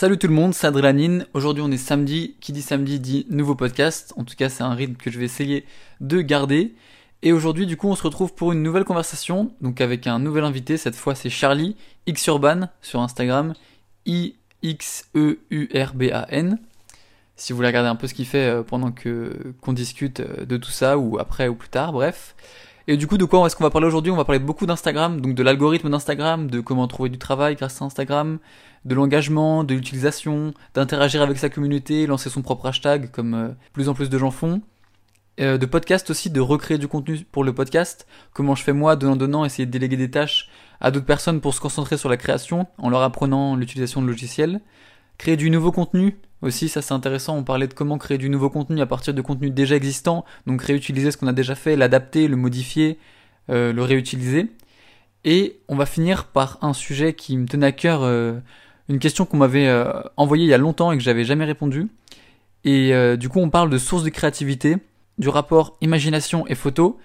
Salut tout le monde, c'est Adrélanine. Aujourd'hui on est samedi. Qui dit samedi dit nouveau podcast. En tout cas c'est un rythme que je vais essayer de garder. Et aujourd'hui du coup on se retrouve pour une nouvelle conversation. Donc avec un nouvel invité. Cette fois c'est Charlie, X Urban sur Instagram. I-X-E-U-R-B-A-N. Si vous voulez regarder un peu ce qu'il fait euh, pendant que qu'on discute euh, de tout ça ou après ou plus tard, bref. Et du coup, de quoi est-ce qu'on va parler aujourd'hui? On va parler beaucoup d'Instagram, donc de l'algorithme d'Instagram, de comment trouver du travail grâce à Instagram, de l'engagement, de l'utilisation, d'interagir avec sa communauté, lancer son propre hashtag, comme euh, plus en plus de gens font. Euh, de podcast aussi, de recréer du contenu pour le podcast. Comment je fais moi, donnant donnant, essayer de déléguer des tâches à d'autres personnes pour se concentrer sur la création, en leur apprenant l'utilisation de logiciels. Créer du nouveau contenu, aussi, ça c'est intéressant, on parlait de comment créer du nouveau contenu à partir de contenu déjà existant, donc réutiliser ce qu'on a déjà fait, l'adapter, le modifier, euh, le réutiliser. Et on va finir par un sujet qui me tenait à cœur, euh, une question qu'on m'avait euh, envoyée il y a longtemps et que j'avais jamais répondu. Et du coup on parle de source de créativité, du rapport imagination et photo,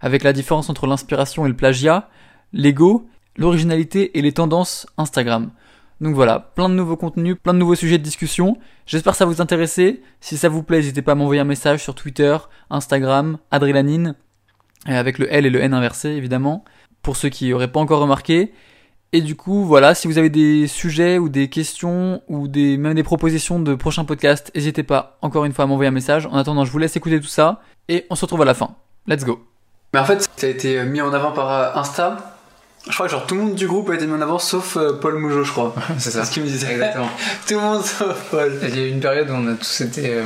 avec la différence entre l'inspiration et le plagiat, l'ego, l'originalité et les tendances Instagram. Donc voilà, plein de nouveaux contenus, plein de nouveaux sujets de discussion. J'espère que ça vous intéresser. Si ça vous plaît, n'hésitez pas à m'envoyer un message sur Twitter, Instagram, Adrélanine, avec le L et le N inversé évidemment, pour ceux qui n'auraient pas encore remarqué. Et du coup, voilà, si vous avez des sujets ou des questions ou des, même des propositions de prochains podcasts, n'hésitez pas encore une fois à m'envoyer un message. En attendant, je vous laisse écouter tout ça et on se retrouve à la fin. Let's go. Mais en fait, ça a été mis en avant par euh, Insta je crois que genre tout le monde du groupe a été mis en avant sauf euh, Paul Mougeot, je crois. c'est ça. ce qu'il me disait. Exactement. tout le monde sauf Paul. Il y a eu une période où on a tous été euh,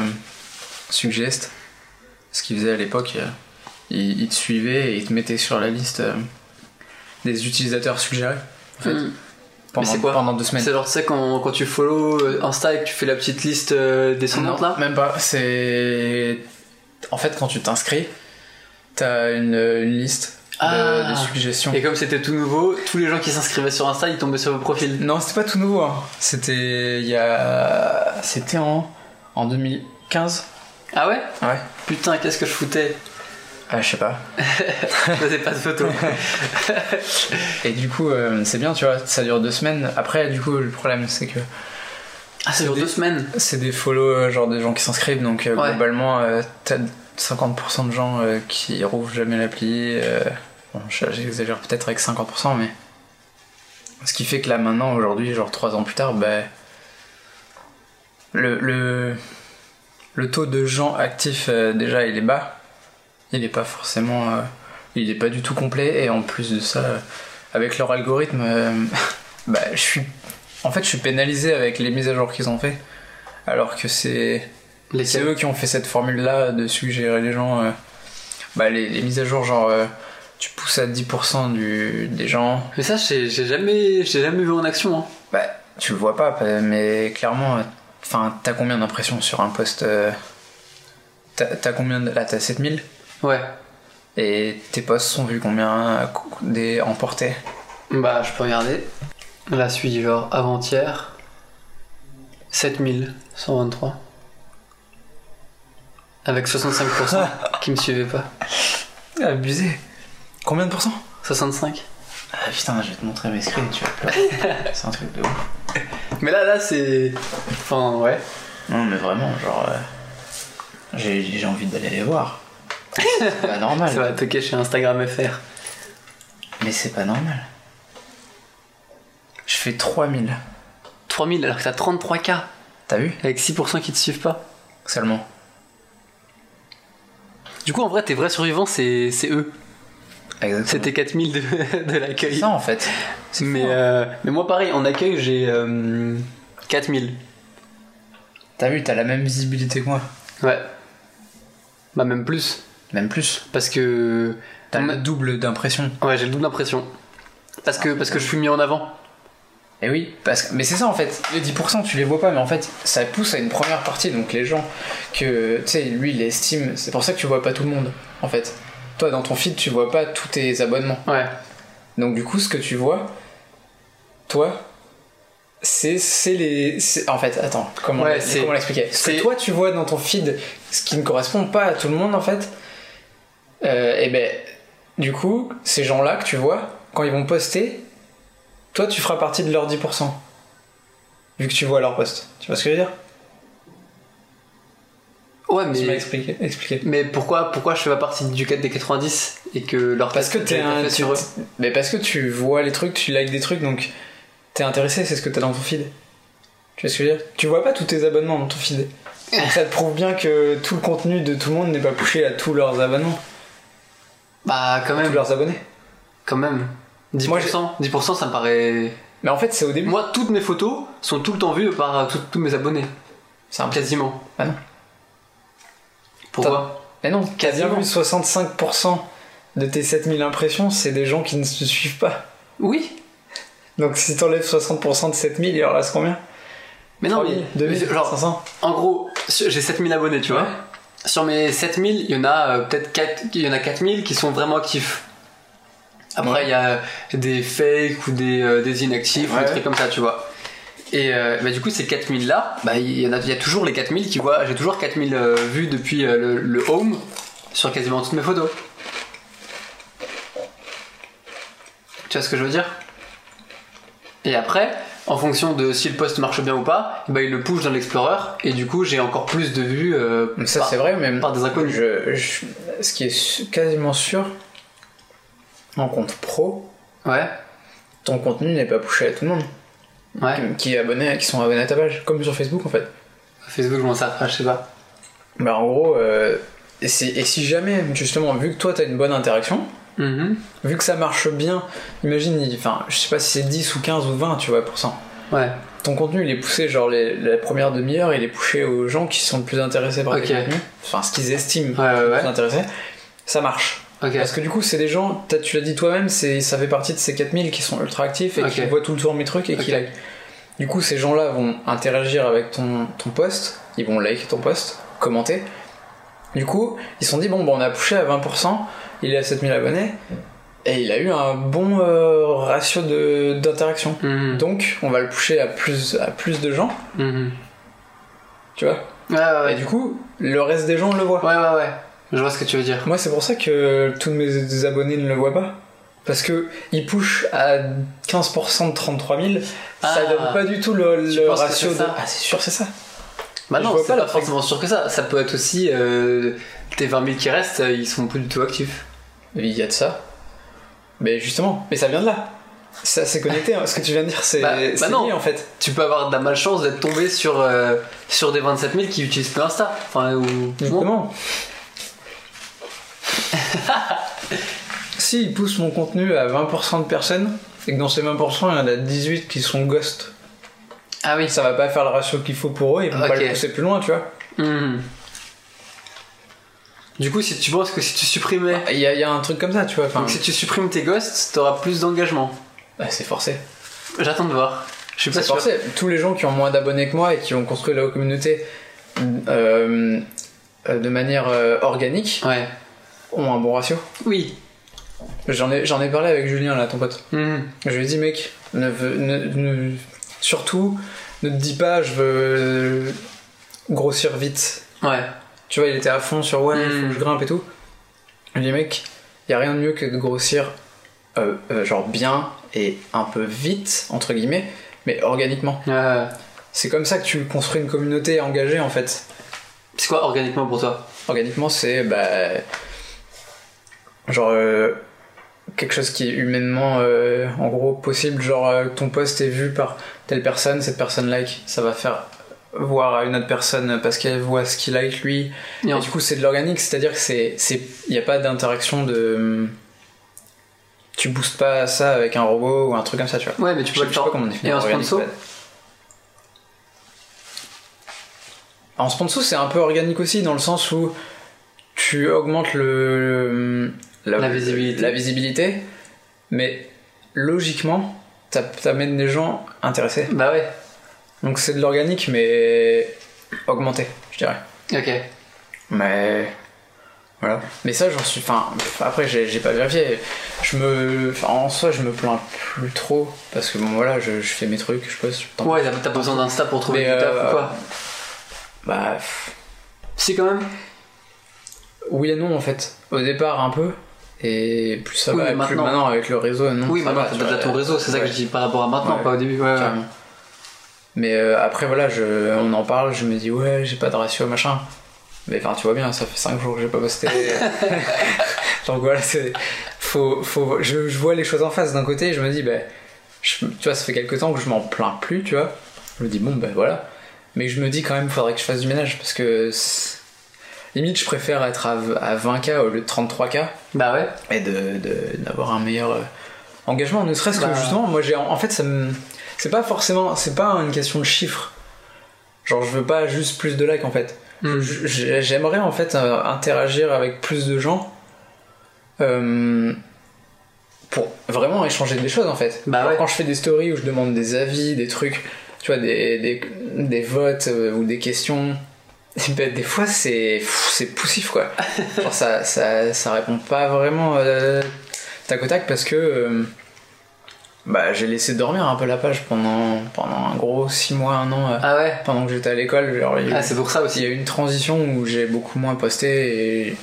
suggest. Ce qu'il faisait à l'époque, euh, il, te suivait et il te mettait sur la liste euh, des utilisateurs suggérés. En fait. Mm. Pendant, quoi pendant deux semaines. C'est genre, tu sais, quand, quand tu follow euh, Insta et que tu fais la petite liste euh, descendante Non, là Même pas. C'est. En fait, quand tu t'inscris, t'as une, une liste Ah. de, suggestions. Et comme c'était tout nouveau, tous les gens qui s'inscrivaient sur Insta, ils tombaient sur vos profils. Non, c'était pas tout nouveau. hein. C'était il y a. C'était en, en 2015. Ah ouais? Ouais. Putain, qu'est-ce que je foutais Ah, je sais pas. Je faisais pas de photos. Et du coup, euh, c'est bien, tu vois, ça dure deux semaines. Après, du coup, le problème, c'est que Ah, sur des- deux semaines c'est des follow, euh, genre des gens qui s'inscrivent, donc euh, Ouais. globalement, euh, t'as 50% de gens euh, qui rouvrent jamais l'appli. Bon, je- j'exagère peut-être avec 50%, mais. Ce qui fait que là, maintenant, aujourd'hui, genre trois ans plus tard, bah. Le, le, le taux de gens actifs, euh, déjà, il est bas. Il est pas forcément. euh, il est pas du tout complet, et en plus de ça, euh, avec leur algorithme, bah, je suis. En fait, je suis pénalisé avec les mises à jour qu'ils ont fait. Alors que c'est. C'est eux qui ont fait cette formule-là de suggérer les gens. bah, les, les mises à jour, genre, euh, tu pousses à 10% du, des gens. Mais ça, j'ai jamais, j'ai jamais vu en action. Hein. Bah, tu le vois pas, mais clairement, enfin, t'as combien d'impressions sur un post euh, T'as combien de- Là, t'as 7000 Ouais. et tes posts sont vus combien euh, des emportés? Bah, je peux regarder. La suite, genre avant-hier. 7123. Avec 65% qui me suivaient pas. Abusé. Combien de pourcents? 65. Ah putain, je vais te montrer mes screens, tu vas pleurer. C'est un truc de ouf. Mais là, là, c'est. Enfin, ouais. Non, mais vraiment, genre. euh, j'ai j'ai envie d'aller les voir. C'est pas normal. Ça va toquer chez Instagram FR. Mais c'est pas normal. Je fais 3000. 3000 alors que t'as 33K. T'as vu? Avec 6% qui te suivent pas. Seulement. Du coup, en vrai, tes vrais survivants, c'est c'est eux. C'était 4000 de, de C'est l'accueil. ça en fait. C'est Mais, hein. euh, mais moi, pareil, en accueil, j'ai euh, 4000. T'as vu, t'as la même visibilité que moi. Ouais. Bah, même plus. Même plus. Parce que. T'as on le double d'impression. Ouais, j'ai le double d'impression. Parce que, parce que je suis mis en avant. Et oui, parce que, mais c'est ça en fait, les 10% tu les vois pas, mais en fait ça pousse à une première partie, donc les gens que, tu sais, lui il estime, c'est pour ça que tu vois pas tout le monde en fait. Toi dans ton feed tu vois pas tous tes abonnements. Ouais. Donc du coup ce que tu vois, toi, c'est c'est les... En fait, attends, comment, Ouais, c'est- comment l'expliquer? Ce que toi tu vois dans ton feed, ce qui ne correspond pas à tout le monde en fait, euh, et ben du coup ces gens-là que tu vois, quand ils vont poster, toi tu feras partie de leurs 10%. vu que tu vois leur post. Tu vois ce que je veux dire? Ouais, Tu m'as mais. expliqué. expliqué. Mais pourquoi, pourquoi je fais pas partie du 4 des 90 et que leur Parce que t'es est un. fait sur eux? Mais parce que tu vois les trucs, tu likes des trucs, donc t'es intéressé, c'est ce que t'as dans ton feed. Tu vois ce que je veux dire? Tu vois pas tous tes abonnements dans ton feed. Donc ça te prouve bien que tout le contenu de tout le monde n'est pas poussé à tous leurs abonnements, Bah, quand tous même. leurs abonnés. Quand même. 10%, Moi, 10% ça me paraît. Mais en fait, c'est au début. Moi, toutes mes photos sont tout le temps vues par tous- tous mes abonnés. C'est un Quasiment. Ah non. Pourquoi Mais non, bien Quasiment. vu 65% de tes 7000 impressions, c'est des gens qui ne te suivent pas. Oui. Donc si t'enlèves 60% de 7000, il en reste combien? Mais non, 3000, mais. 2000, genre, 500 en gros, j'ai 7000 abonnés, tu vois. Sur mes 7000, il y en a euh, peut-être 4, il y en a 4000 qui sont vraiment actifs. Après, Ouais. il y a des fakes ou des, euh, des inactifs ou des trucs comme ça, tu vois. Et euh, bah, du coup, ces 4000 là, bah, il y, a, il y a toujours les 4000 qui voient. J'ai toujours 4000 euh, vues depuis euh, le, le home sur quasiment toutes mes photos. Tu vois ce que je veux dire? Et après, en fonction de si le post marche bien ou pas, bah, il le push dans l'Explorer et du coup, j'ai encore plus de vues ça par, c'est vrai, mais par des inconnus. je, je- ce qui est quasiment sûr, en compte pro, Ouais, ton contenu n'est pas poussé à tout le monde ouais. qui, est abonné, qui sont abonnés à ta page, comme sur Facebook en fait. Facebook, je m'en sers pas, je sais pas. Bah en gros, euh, et, si, et si jamais, justement, vu que toi t'as une bonne interaction, Mhm. vu que ça marche bien, imagine, enfin, je sais pas si c'est 10 ou 15 ou 20, tu vois, pour cent. Ouais, Ton contenu, il est poussé, genre les- la première demi-heure, il est poussé aux gens qui sont le plus intéressés par Ok. tes contenus, enfin ce qu'ils estiment Ouais, ouais, le ouais. plus intéressés, ça marche. Parce que du coup, c'est des gens, tu l'as dit toi-même, ça fait partie de ces 4000 qui sont ultra actifs et qui voient tout le temps mes trucs et qui like. Du coup, ces gens-là vont interagir avec ton, ton post, ils vont liker ton post, commenter. Du coup, ils se sont dit, bon, bah, on a poussé à 20%, il est à 7000 abonnés, et il a eu un bon euh, ratio d'interaction. Mhm. Donc, on va le pousser à plus, à plus de gens, Mhm. tu vois? Ouais, ouais, Et du coup, le reste des gens le voient. Ouais, ouais, ouais. Je vois ce que tu veux dire. Moi, c'est pour ça que tous mes abonnés ne le voient pas. Parce que ils push à 15% de 33 000, ça Ah. donne pas du tout le, le ratio de. ça Ah, c'est sûr, c'est ça. Bah non, c'est pas forcément sûr que ça. Ça peut être aussi euh, tes 20 000 qui restent, euh, ils sont plus du tout actifs. Il y a de ça. Mais justement, mais ça vient de là. Ça, c'est connecté. hein. Ce que tu viens de dire, c'est Bah- bah non. lié en fait. Tu peux avoir de la malchance d'être tombé sur, euh, sur des 27 000 qui utilisent peu Insta. Enfin, ou. Justement. si ils poussent mon contenu à 20% de personnes, et que dans ces 20%, il y en a 18 qui sont ghost, Ah oui. ça va pas faire le ratio qu'il faut pour eux, ils vont pas le pousser plus loin, tu vois. Mhm. Du coup, si tu penses que si tu supprimais. Il y, a- il y a un truc comme ça, tu vois. Donc si tu supprimes tes ghosts, t'auras plus d'engagement. bah, c'est forcé. J'attends de voir. Je suis pas C'est sûr. forcé. Tous les gens qui ont moins d'abonnés que moi et qui ont construit leur communauté euh, euh, de manière euh, organique Ouais. Ont un bon ratio. Oui. J'en ai, j'en ai parlé avec Julien, là, ton pote. Mhm. Je lui ai dit, mec, ne, veux- ne- ne- surtout, ne te dis pas, je veux grossir vite. Ouais. Tu vois, il était à fond sur ouais, il faut que je grimpe et tout. Je lui ai dit, mec, il y a rien de mieux que de grossir, euh, euh, genre bien et un peu vite, entre guillemets, mais organiquement. Euh, C'est comme ça que tu construis une communauté engagée en fait. c'est quoi organiquement pour toi? Organiquement, c'est bah, genre euh, quelque chose qui est humainement euh, en gros possible. Genre euh, ton post est vu par telle personne, cette personne like, ça va faire voir à une autre personne parce qu'elle voit ce qu'il like lui. Et du coup, c'est de l'organique, c'est-à-dire que c'est il n'y a pas d'interaction de tu boostes pas ça avec un robot ou un truc comme ça, tu vois. Ouais, mais tu peux le je sais faire. pas comment on définit Et en sponsor. En sponsor, c'est un peu organique aussi dans le sens où tu augmentes le, La visibilité. la visibilité, mais logiquement, t'a- t'amènes des gens intéressés. Bah ouais. Donc c'est de l'organique, mais augmenté, je dirais. Ok. Mais voilà. Mais ça, j'en suis. Enfin, après, j'ai pas vérifié. Je me. En soi, je me plains plus trop parce que bon, voilà, je, je fais mes trucs, je poste. tant- Ouais, t'as besoin d'Insta pour trouver du taf euh, ou quoi Bah, Si, quand même. oui et non en fait. Au départ, un peu. Et plus ça Oui, va, mais plus maintenant- maintenant avec le réseau, non. oui, maintenant t'as vois, ton réseau, c'est ça que je dis par rapport à maintenant, Ouais. pas au début. Ouais. Carrément. Mais euh, après, voilà, je, on en parle, je me dis, ouais, j'ai pas de ratio, machin. Mais enfin, tu vois bien, ça fait 5 jours que j'ai pas posté. Donc voilà, c'est. Faut, faut, je, je vois les choses en face d'un côté, je me dis, ben. je- tu vois, ça fait quelques temps que je m'en plains plus, tu vois. Je me dis, bon, ben voilà. Mais je me dis quand même, faudrait que je fasse du ménage parce que. Limite, je préfère être à, à 20K au lieu de 33K Bah ouais. et de de- d'avoir un meilleur euh, engagement ne serait-ce Bah. que justement moi j'ai en fait ça me c'est pas forcément c'est pas une question de chiffres genre je veux pas juste plus de likes en fait Mm. J'aimerais en fait euh, interagir avec plus de gens euh, pour vraiment échanger des choses en fait Bah ouais. quand je fais des stories où je demande des avis des trucs tu vois des, des, des votes euh, ou des questions ben, des fois c'est c'est poussif quoi Genre, ça, ça, ça répond pas vraiment euh, tac au tac parce que euh, bah, j'ai laissé dormir un peu la page pendant, pendant un gros 6 mois, un an, euh, Ah ouais. pendant que j'étais à l'école. Genre, eu- Ah, c'est pour ça il y aussi. a eu une transition où j'ai beaucoup moins posté et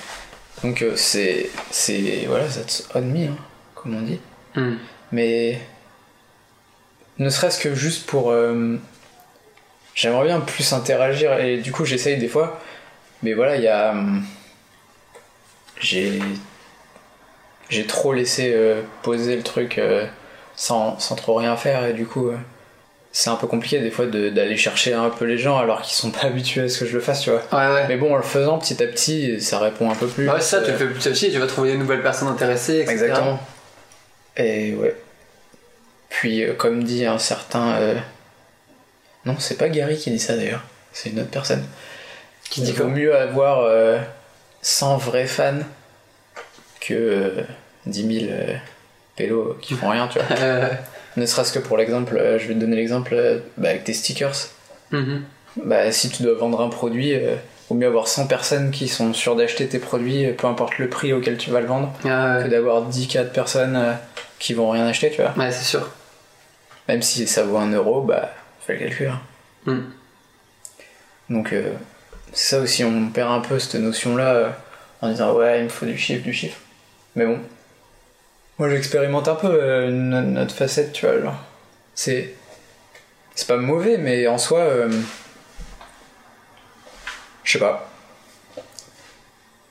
donc euh, c'est c'est voilà that's on me hein, comme on dit Hmm. mais ne serait-ce que juste pour j'aimerais bien plus interagir et du coup j'essaye des fois mais voilà il y a hum, j'ai j'ai trop laissé euh, poser le truc euh, sans, sans trop rien faire et du coup euh, c'est un peu compliqué des fois de- d'aller chercher un peu les gens alors qu'ils sont pas habitués à ce que je le fasse tu vois Ouais, ouais. mais bon en le faisant petit à petit ça répond un peu plus Bah ouais, ça, tu le fais petit à petit et tu vas trouver des nouvelles personnes intéressées, etc. Exactement. Et ouais. Puis, comme dit un certain. Non, c'est pas Gary qui dit ça d'ailleurs, c'est une autre personne. Qui dit Il qu'il vaut mieux avoir euh, 100 vrais fans que euh, 10 000 euh, pélos qui font rien, tu vois. Ne serait-ce que pour l'exemple, euh, je vais te donner l'exemple euh, bah, avec tes stickers. mhm. Bah, si tu dois vendre un produit, euh, vaut mieux avoir 100 personnes qui sont sûres d'acheter tes produits, peu importe le prix auquel tu vas le vendre Ah que d'avoir 10 cas de personnes qui vont rien acheter, tu vois. Ouais, c'est sûr. Même si ça vaut un euro, bah, le hein. Hmm. Donc, euh, c'est ça aussi, on perd un peu cette notion-là euh, en disant ouais, il me faut du chiffre, du chiffre. Mais bon. Moi, j'expérimente un peu euh, no- notre facette, tu vois. Genre. C'est. C'est pas mauvais, mais en soi. euh, Je sais pas.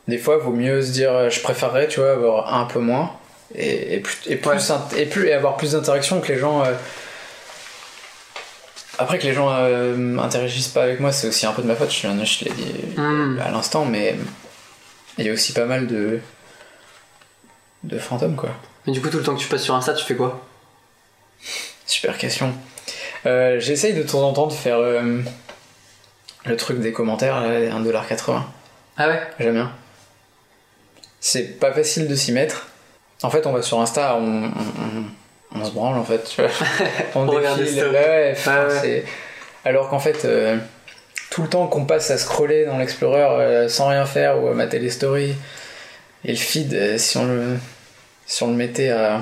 Des fois, vaut mieux se dire, je préférerais, tu vois, avoir un peu moins et, et plus, et, plus Ouais. int- et, plus, et avoir plus d'interaction que les gens. Après que les gens euh, interagissent pas avec moi, c'est aussi un peu de ma faute, je, je l'ai dit Hmm. à l'instant, mais il y a aussi pas mal de. de fantômes, quoi. Mais du coup, tout le temps que tu passes sur Insta, tu fais quoi? Super question. Euh, J'essaye de temps en temps de faire euh, le truc des commentaires, là, 1,80$. Ah ouais? J'aime bien. C'est pas facile de s'y mettre. En fait, on va sur Insta, on, on, on- on se branle en fait. Tu vois. On, regarde les ouais, Alors qu'en fait, euh, tout le temps qu'on passe à scroller dans l'Explorer euh, sans rien faire ou à mater les stories, et le feed, euh, si on le, si on le mettait à,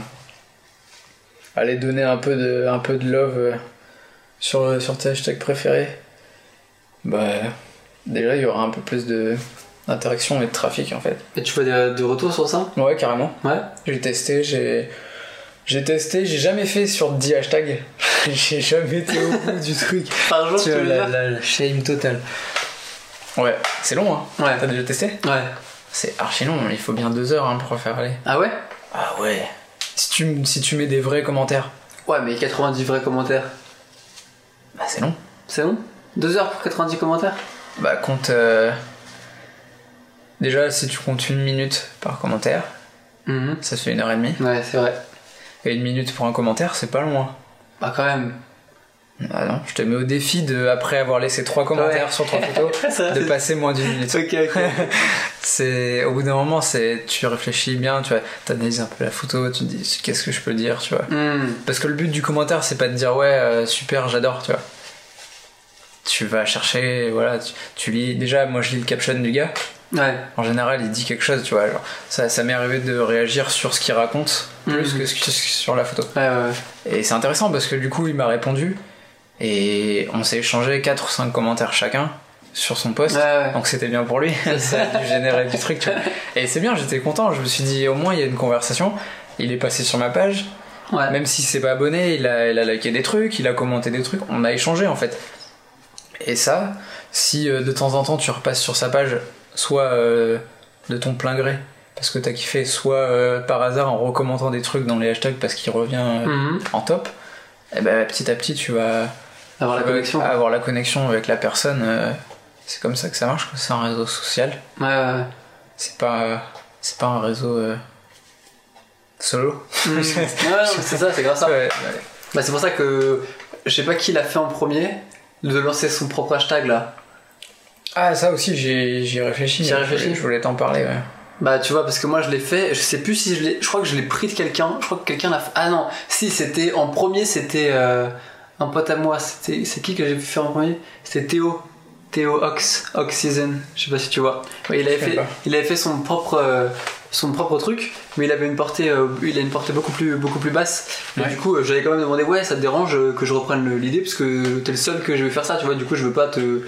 à aller donner un peu de, un peu de love sur, sur tes hashtags préférés, bah déjà il y aura un peu plus de d'interaction et de trafic en fait. Et tu fais des, des retours sur ça? Ouais, carrément. Ouais. J'ai testé, j'ai. J'ai testé, j'ai jamais fait sur 10 hashtags. j'ai jamais été au bout du truc. Par jour, tu vois, la, dire la- la shame totale. Ouais, c'est long, hein. Ouais. T'as déjà testé? Ouais. C'est archi long, il faut bien deux heures hein, pour faire aller. Ah ouais? Ah ouais. Si tu, si tu mets des vrais commentaires, Ouais, mais 90 vrais commentaires. bah c'est long. C'est bon 2 heures pour 90 commentaires? Bah compte. euh, Déjà, si tu comptes une minute par commentaire, Mhm. ça fait une heure et demie. Ouais, c'est vrai. Et une minute pour un commentaire, c'est pas loin. Bah, quand même. Ah non, je te mets au défi de, après avoir laissé trois commentaires Ouais. sur trois photos, Ça, de passer moins d'une minute. Ok, ok. C'est au bout d'un moment, c'est tu réfléchis bien, tu vois, t'analyses un peu la photo, tu te dis qu'est-ce que je peux dire, tu vois. Hmm. Parce que le but du commentaire, c'est pas de dire ouais euh, super, j'adore, tu vois. Tu vas chercher, voilà, tu, tu lis. Déjà, moi je lis le caption du gars. Ouais. En général, il dit quelque chose, tu vois. Genre, ça, ça m'est arrivé de réagir sur ce qu'il raconte plus Mhm. que ce sur la photo. Ouais, ouais. Et c'est intéressant parce que du coup, il m'a répondu et on s'est échangé 4 ou 5 commentaires chacun sur son post. Ouais, ouais. Donc c'était bien pour lui, ça a dû générer du truc. tu vois. Et c'est bien, j'étais content, je me suis dit au moins il y a une conversation. Il est passé sur ma page Ouais. Même si c'est pas abonné, il a, il a liké des trucs, il a commenté des trucs, on a échangé en fait. Et ça, si euh, de temps en temps tu repasses sur sa page, soit euh, de ton plein gré, parce que t'as kiffé, soit euh, par hasard en recommandant des trucs dans les hashtags parce qu'il revient Mhm. en top, et ben petit à petit tu vas Avoir la vas connexion. avoir la connexion avec la personne. c'est comme ça que ça marche, c'est un réseau social. Ouais, ouais, ouais. C'est pas, c'est pas un réseau euh, solo. Ouais, non, c'est ça, c'est grave ça. Ouais, Bah, c'est pour ça que je sais pas qui l'a fait en premier de lancer son propre hashtag là. Ah, ça aussi, j'ai j'y ai réfléchi. J'y ai réfléchi. Je voulais t'en parler, ouais. Bah tu vois parce que moi je l'ai fait, je sais plus si je l'ai, je crois que je l'ai pris de quelqu'un, je crois que quelqu'un l'a fait. Ah non, si c'était en premier c'était euh, un pote à moi, c'était c'est qui que j'ai vu faire en premier? C'était Théo, Théo Ox, Ox Season, je sais pas si tu vois. Ouais, il avait fait, il avait fait son propre euh, son propre truc, mais il avait une portée, euh, il a une portée beaucoup plus beaucoup plus basse. Et Ouais. du coup euh, j'avais quand même demandé ouais ça te dérange euh, que je reprenne l'idée parce que t'es le seul que je vais faire ça, tu vois. Du coup je veux pas te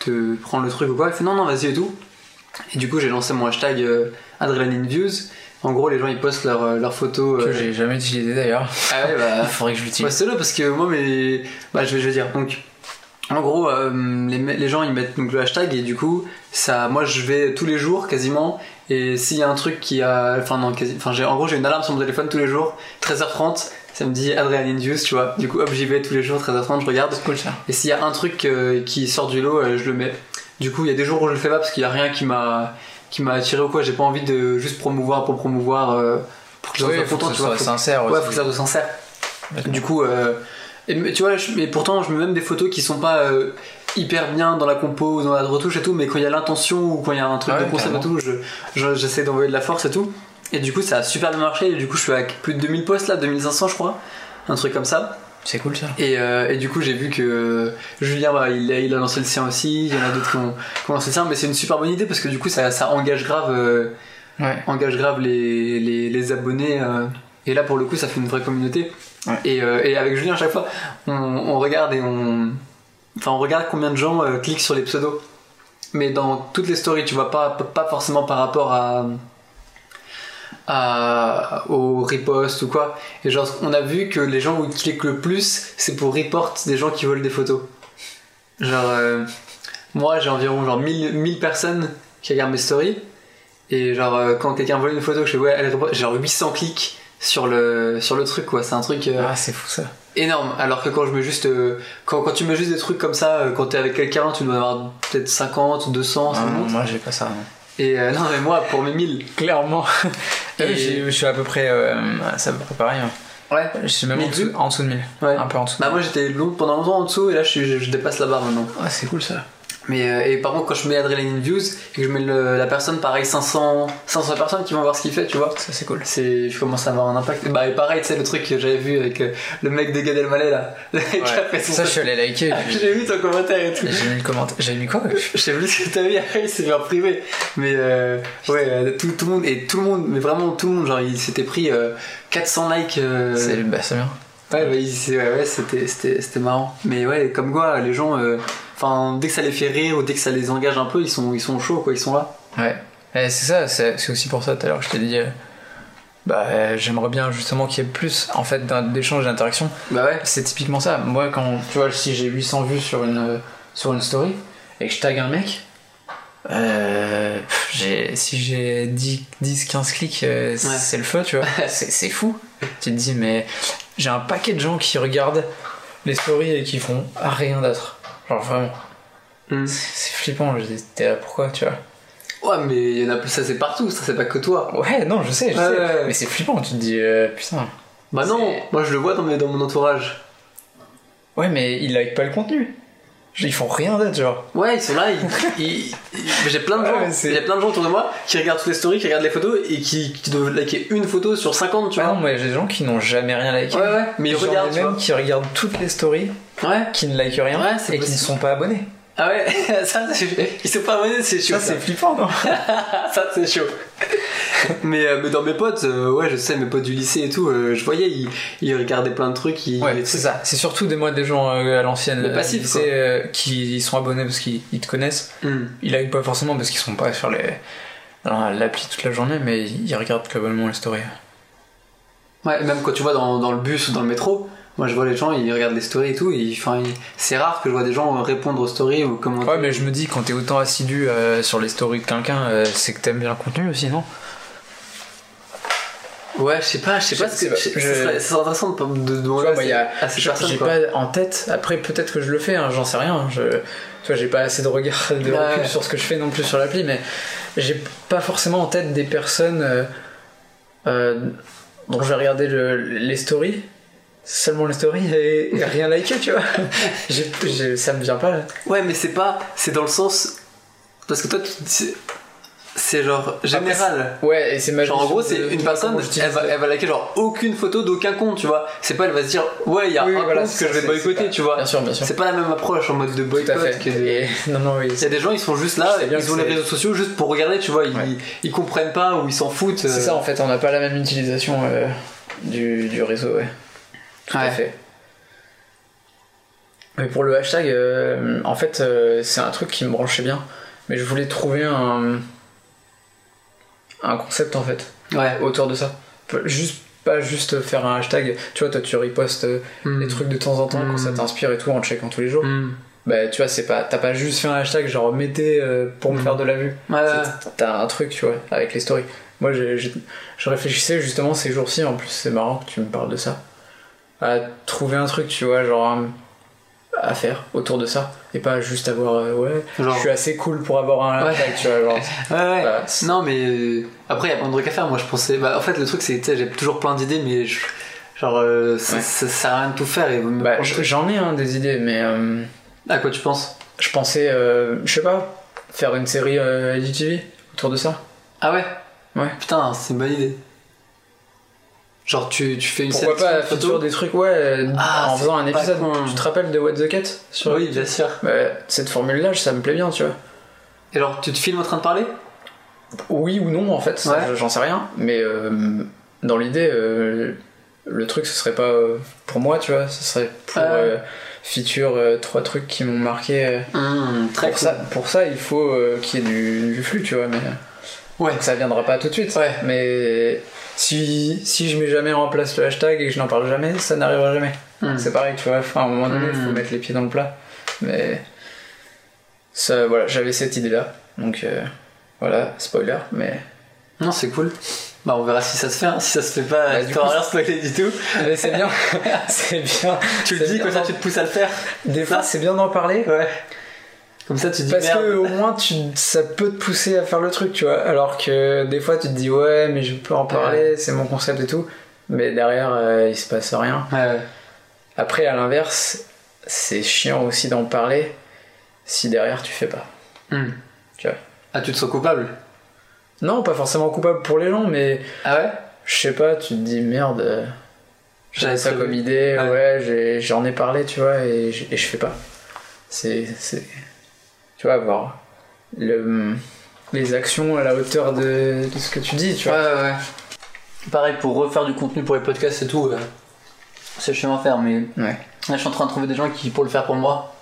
te prendre le truc ou quoi. Il fait non non vas-y et tout. Et du coup, j'ai lancé mon hashtag euh, Adrenaline Views. En gros, les gens ils postent leurs leurs photos. Que euh, j'ai jamais utilisé d'ailleurs. Ah ouais, bah. Il faudrait que je l'utilise. Ouais, c'est là parce que moi, mais. Bah, je vais, je vais dire. Donc, en gros, euh, les, gens ils mettent donc le hashtag et du coup, ça, moi je vais tous les jours quasiment. Et s'il y a un truc qui a. Enfin, non, quasi. Enfin, en gros, j'ai une alarme sur mon téléphone tous les jours, 13h30. Ça me dit Adrenaline Views, tu vois. Du coup, hop, j'y vais tous les jours, 13h30, je regarde. Cool ça. Et s'il y a un truc euh, qui sort du lot, euh, je le mets. Du coup, il y a des jours où je le fais pas parce qu'il y a rien qui m'a qui m'a attiré ou quoi. J'ai pas envie de juste promouvoir pour promouvoir euh, pour que les gens Oui, soient contents, tu vois. Faut- sincère ouais, faut que ça soit sincère. Du coup, et, tu vois, je- mais pourtant, je mets même des photos qui sont pas hyper bien dans la compo ou dans la retouche et tout, mais quand il y a l'intention ou quand il y a un truc Ah de concept et tout, je- je- j'essaie d'envoyer de la force et tout. Et du coup, ça a super bien marché. Et du coup, je suis avec plus de 2000 posts là, 2500 je crois, un truc comme ça. C'est cool ça. Et, euh, et du coup, j'ai vu que euh, Julien, bah, il, a, il a lancé le sien aussi. Il y en a d'autres qui ont, qui ont lancé le sien, mais c'est une super bonne idée parce que du coup, ça, ça engage grave, euh, Ouais. engage grave les, les, les abonnés. euh, et là, pour le coup, ça fait une vraie communauté. Ouais. Et, et avec Julien, à chaque fois, on, on regarde et on, enfin, on regarde combien de gens euh, cliquent sur les pseudos. Mais dans toutes les stories, tu vois pas, pas forcément par rapport à, à au repost ou quoi. Et genre, on a vu que les gens où ils cliquent le plus, c'est pour report des gens qui volent des photos. Genre, euh, moi j'ai environ genre 1000, 1000 personnes qui regardent mes stories. Et genre, euh, quand quelqu'un vole une photo, je fais ouais, elle j'ai genre 800 clics sur le, sur le truc quoi. C'est un truc Ah, c'est fou ça. Énorme. Alors que quand je mets juste. euh, quand, quand tu mets juste des trucs comme ça, euh, quand t'es avec quelqu'un, tu dois avoir peut-être 50 ou 200, ça Ah, non, monte. moi j'ai pas ça. non. Et euh, non, mais moi pour mes 1000. Clairement. Et- Et j'ai- je suis à peu près. euh, c'est à peu près pareil. hein. Ouais. Je suis même en 1000 dessous, en dessous de 1000. Ouais. Un peu en dessous. Bah moi j'étais long, pendant longtemps en dessous et là je, suis- je, je dépasse la barre maintenant. Ah, c'est cool ça. Mais euh, et par contre quand je mets Adrenaline Views et que je mets le- la personne pareil 500 500 personnes qui vont voir ce qu'il fait tu vois Ça, c'est cool. c'est je commence à avoir un impact bah et pareil tu sais le truc que j'avais vu avec euh, le mec de Gad Elmaleh là le mec son Ça, je suis allé liker. Ah, j'ai vu ton commentaire et tout J'ai mis le commentaire. J'ai mis quoi je sais plus ce que t'as vu il s'est fait en privé mais euh, ouais euh, tout, tout le monde et tout le monde mais vraiment tout le monde genre il s'était pris euh, 400 likes euh, C'est bah, c'est bien. Ouais, bah, c'est- ouais, ouais, c'était, c'était, c'était marrant. Mais ouais, comme quoi, les gens, euh, dès que ça les fait rire ou dès que ça les engage un peu, ils sont, ils sont chauds, quoi, ils sont là. Ouais. Et c'est ça, c'est c'est aussi pour ça tout à l'heure que je t'ai dit. euh, Bah, euh, j'aimerais bien justement qu'il y ait plus en fait d'échanges d'interactions. Bah ouais. C'est typiquement ça. Moi, quand tu vois, si j'ai 800 vues sur une, sur une story et que je tag un mec, euh, pff, j'ai- si j'ai 10, 10 15 clics, euh, c'est le feu, tu vois. c'est c'est fou. Tu te dis, mais j'ai un paquet de gens qui regardent les stories et qui font rien d'autre. Genre vraiment, Hmm. c'est flippant. Je dis, t'es là pourquoi, tu vois? Ouais, mais il y en a plus, ça c'est partout, ça c'est pas que toi. Ouais, non, je sais, je Ouais, sais. ouais. Mais c'est flippant, tu te dis, euh, putain. Bah non, moi je le vois dans, mes, dans mon entourage. Ouais, mais ils like pas le contenu. Ils font rien d'autre, genre. Ouais, ils sont là, ils, ils- ils- j'ai plein de gens, Ouais, plein de gens autour de moi qui regardent toutes les stories, qui regardent les photos et qui, qui doivent liker une photo sur 50, tu Ah vois. non, moi j'ai des gens qui n'ont jamais rien liké. Ouais, ouais, mais ils regardent, même qui regardent toutes les stories, Ouais. qui ne likent rien Ouais, et qui ne sont pas abonnés. Ah ouais, ça, c'est- ils sont pas abonnés, c'est chaud. Ça, c'est flippant, non ça c'est chaud. mais, euh, mais dans mes potes, euh, ouais, je sais, mes potes du lycée et tout, euh, je voyais, ils, ils regardaient plein de trucs. Ils, Ouais, c'est ça. C'est surtout des, moi, des gens euh, à l'ancienne, Le passif, du lycée, quoi. euh, qui sont abonnés parce qu'ils ils te connaissent. Hmm. Ils likent pas forcément parce qu'ils sont pas sur les l'appli toute la journée, mais ils regardent globalement les stories. Ouais, même quand tu vois dans, dans le bus ou dans le métro, moi je vois les gens, ils regardent les stories et tout, et c'est rare que je vois des gens répondre aux stories ou commenter. Ouais, mais je me dis, quand t'es autant assidu euh, sur les stories de quelqu'un, euh, c'est que t'aimes bien le contenu aussi, non? Ouais, je sais pas, je sais pas, Je ce que- pas, je- je- ce serait, ce serait intéressant de, demander vois, à ces- à personnes. j'ai pas en tête. Après, peut-être que je le fais, hein, j'en sais rien. Je, tu vois, j'ai pas assez de regard, de recul ouais. sur ce que je fais non plus sur l'appli, mais j'ai pas forcément en tête des personnes euh, dont j'ai regardé le- les stories, seulement les stories et, et rien liké, tu vois. Ça me vient pas là. Ouais, mais c'est pas. C'est dans le sens. Parce que toi, tu- c'est- genre général. Ouais, et c'est ma Genre en gros, c'est de- une personne, elle va, elle va liker genre aucune photo d'aucun compte, tu vois. C'est pas, elle va se dire, ouais, il y a Oui, un voilà, compte que je vais boycotter, pas- tu vois. Bien sûr, bien sûr. C'est pas la même approche en mode de Tout à boycott fait. Et- non, non, oui. Il y a des gens, ils sont juste là, ils ont les réseaux sociaux juste pour regarder, tu vois. Ils, Ouais. ils comprennent pas ou ils s'en foutent. C'est euh. ça en fait, on n'a pas la même utilisation euh, du, du réseau, ouais. Tout à fait. Mais pour le hashtag, euh, en fait, euh, c'est un truc qui me branchait bien. Mais je voulais trouver un, un concept en fait Ouais. autour de ça. Juste pas juste faire un hashtag. Tu vois, toi tu repostes euh, Hmm. des trucs de temps en temps quand ça Mm. t'inspire et tout en checkant tous les jours. Hmm. Bah tu vois, c'est pas, t'as pas juste fait un hashtag genre mettez euh, pour me Mm. faire de la vue. Ouais, T'as un truc, tu vois, avec les stories. Moi, je réfléchissais justement ces jours-ci, en plus, c'est marrant que tu me parles de ça, à trouver un truc, tu vois, genre à faire autour de ça, et pas juste avoir, euh, ouais, Genre- je suis assez cool pour avoir un Ouais. hashtag, tu vois, genre. Ouais, ouais. Bah, non, mais euh, après, il y a plein de trucs à faire. Moi, je pensais. Bah, en fait, le truc, c'est que tu sais, j'ai toujours plein d'idées, mais je- genre, euh, ça, Ouais. ça sert à rien de tout faire. Et Bah, j'en ai hein, des idées, mais euh, À quoi tu penses? je pensais, euh, je sais pas, faire une série euh, IGTV autour de ça. Ah ouais? Ouais. Putain, c'est une bonne idée. Genre, tu, tu fais une Pourquoi pas feature des trucs, ouais, Ah, en faisant un épisode. Tu te rappelles de What the Cat sur Oui, bien sûr. Bah, cette formule-là, ça me plaît bien, tu vois. Et genre, tu te filmes en train de parler? Oui ou non, en fait, Ouais. j'en sais rien. Mais euh, dans l'idée, euh, le truc, ce serait pas euh, pour moi, tu vois. Ce serait pour feature trois trucs qui m'ont marqué. Hum, Très pour, cool. ça, pour ça, il faut qu'il y ait du, du flux, tu vois. Mais Ouais. donc ça viendra pas tout de suite. Ouais. Mais si, si je mets jamais en place le hashtag et que je n'en parle jamais, ça n'arrivera jamais. Hum. C'est pareil, tu vois. Enfin, à un moment donné, il faut Mm. mettre les pieds dans le plat. Mais ça, voilà, j'avais cette idée-là. Donc euh, voilà, spoiler, mais. Non, c'est cool. Bah, on verra si ça se fait. hein. Si ça se fait pas, Bah, tu rien spoilé du tout. Mais c'est bien, c'est bien. Tu le dis, comme ça, tu te pousses à le faire. Des fois, c'est bien d'en parler. Ouais. Comme ça, tu dis Parce merde. que au moins, tu, ça peut te pousser à faire le truc, tu vois. Alors que des fois, tu te dis, ouais, mais je peux en parler, c'est mon concept et tout. Mais derrière, euh, il se passe rien. Ouais. Après, à l'inverse, c'est chiant aussi d'en parler si derrière tu fais pas. Hum. Tu vois. Ah, tu te sens coupable? Non, pas forcément coupable pour les gens, mais Ah ouais? je sais pas, tu te dis merde. euh, J'avais ça comme idée, Ouais. j'en ai parlé, tu vois, et et je fais pas. C'est. Tu vois, avoir le, les actions à la hauteur de, de ce que tu dis, tu Ouais, vois. ouais, ouais. Pareil, pour refaire du contenu pour les podcasts et tout, euh, c'est chiant à faire, mais Ouais. là, je suis en train de trouver des gens qui pour le faire pour moi.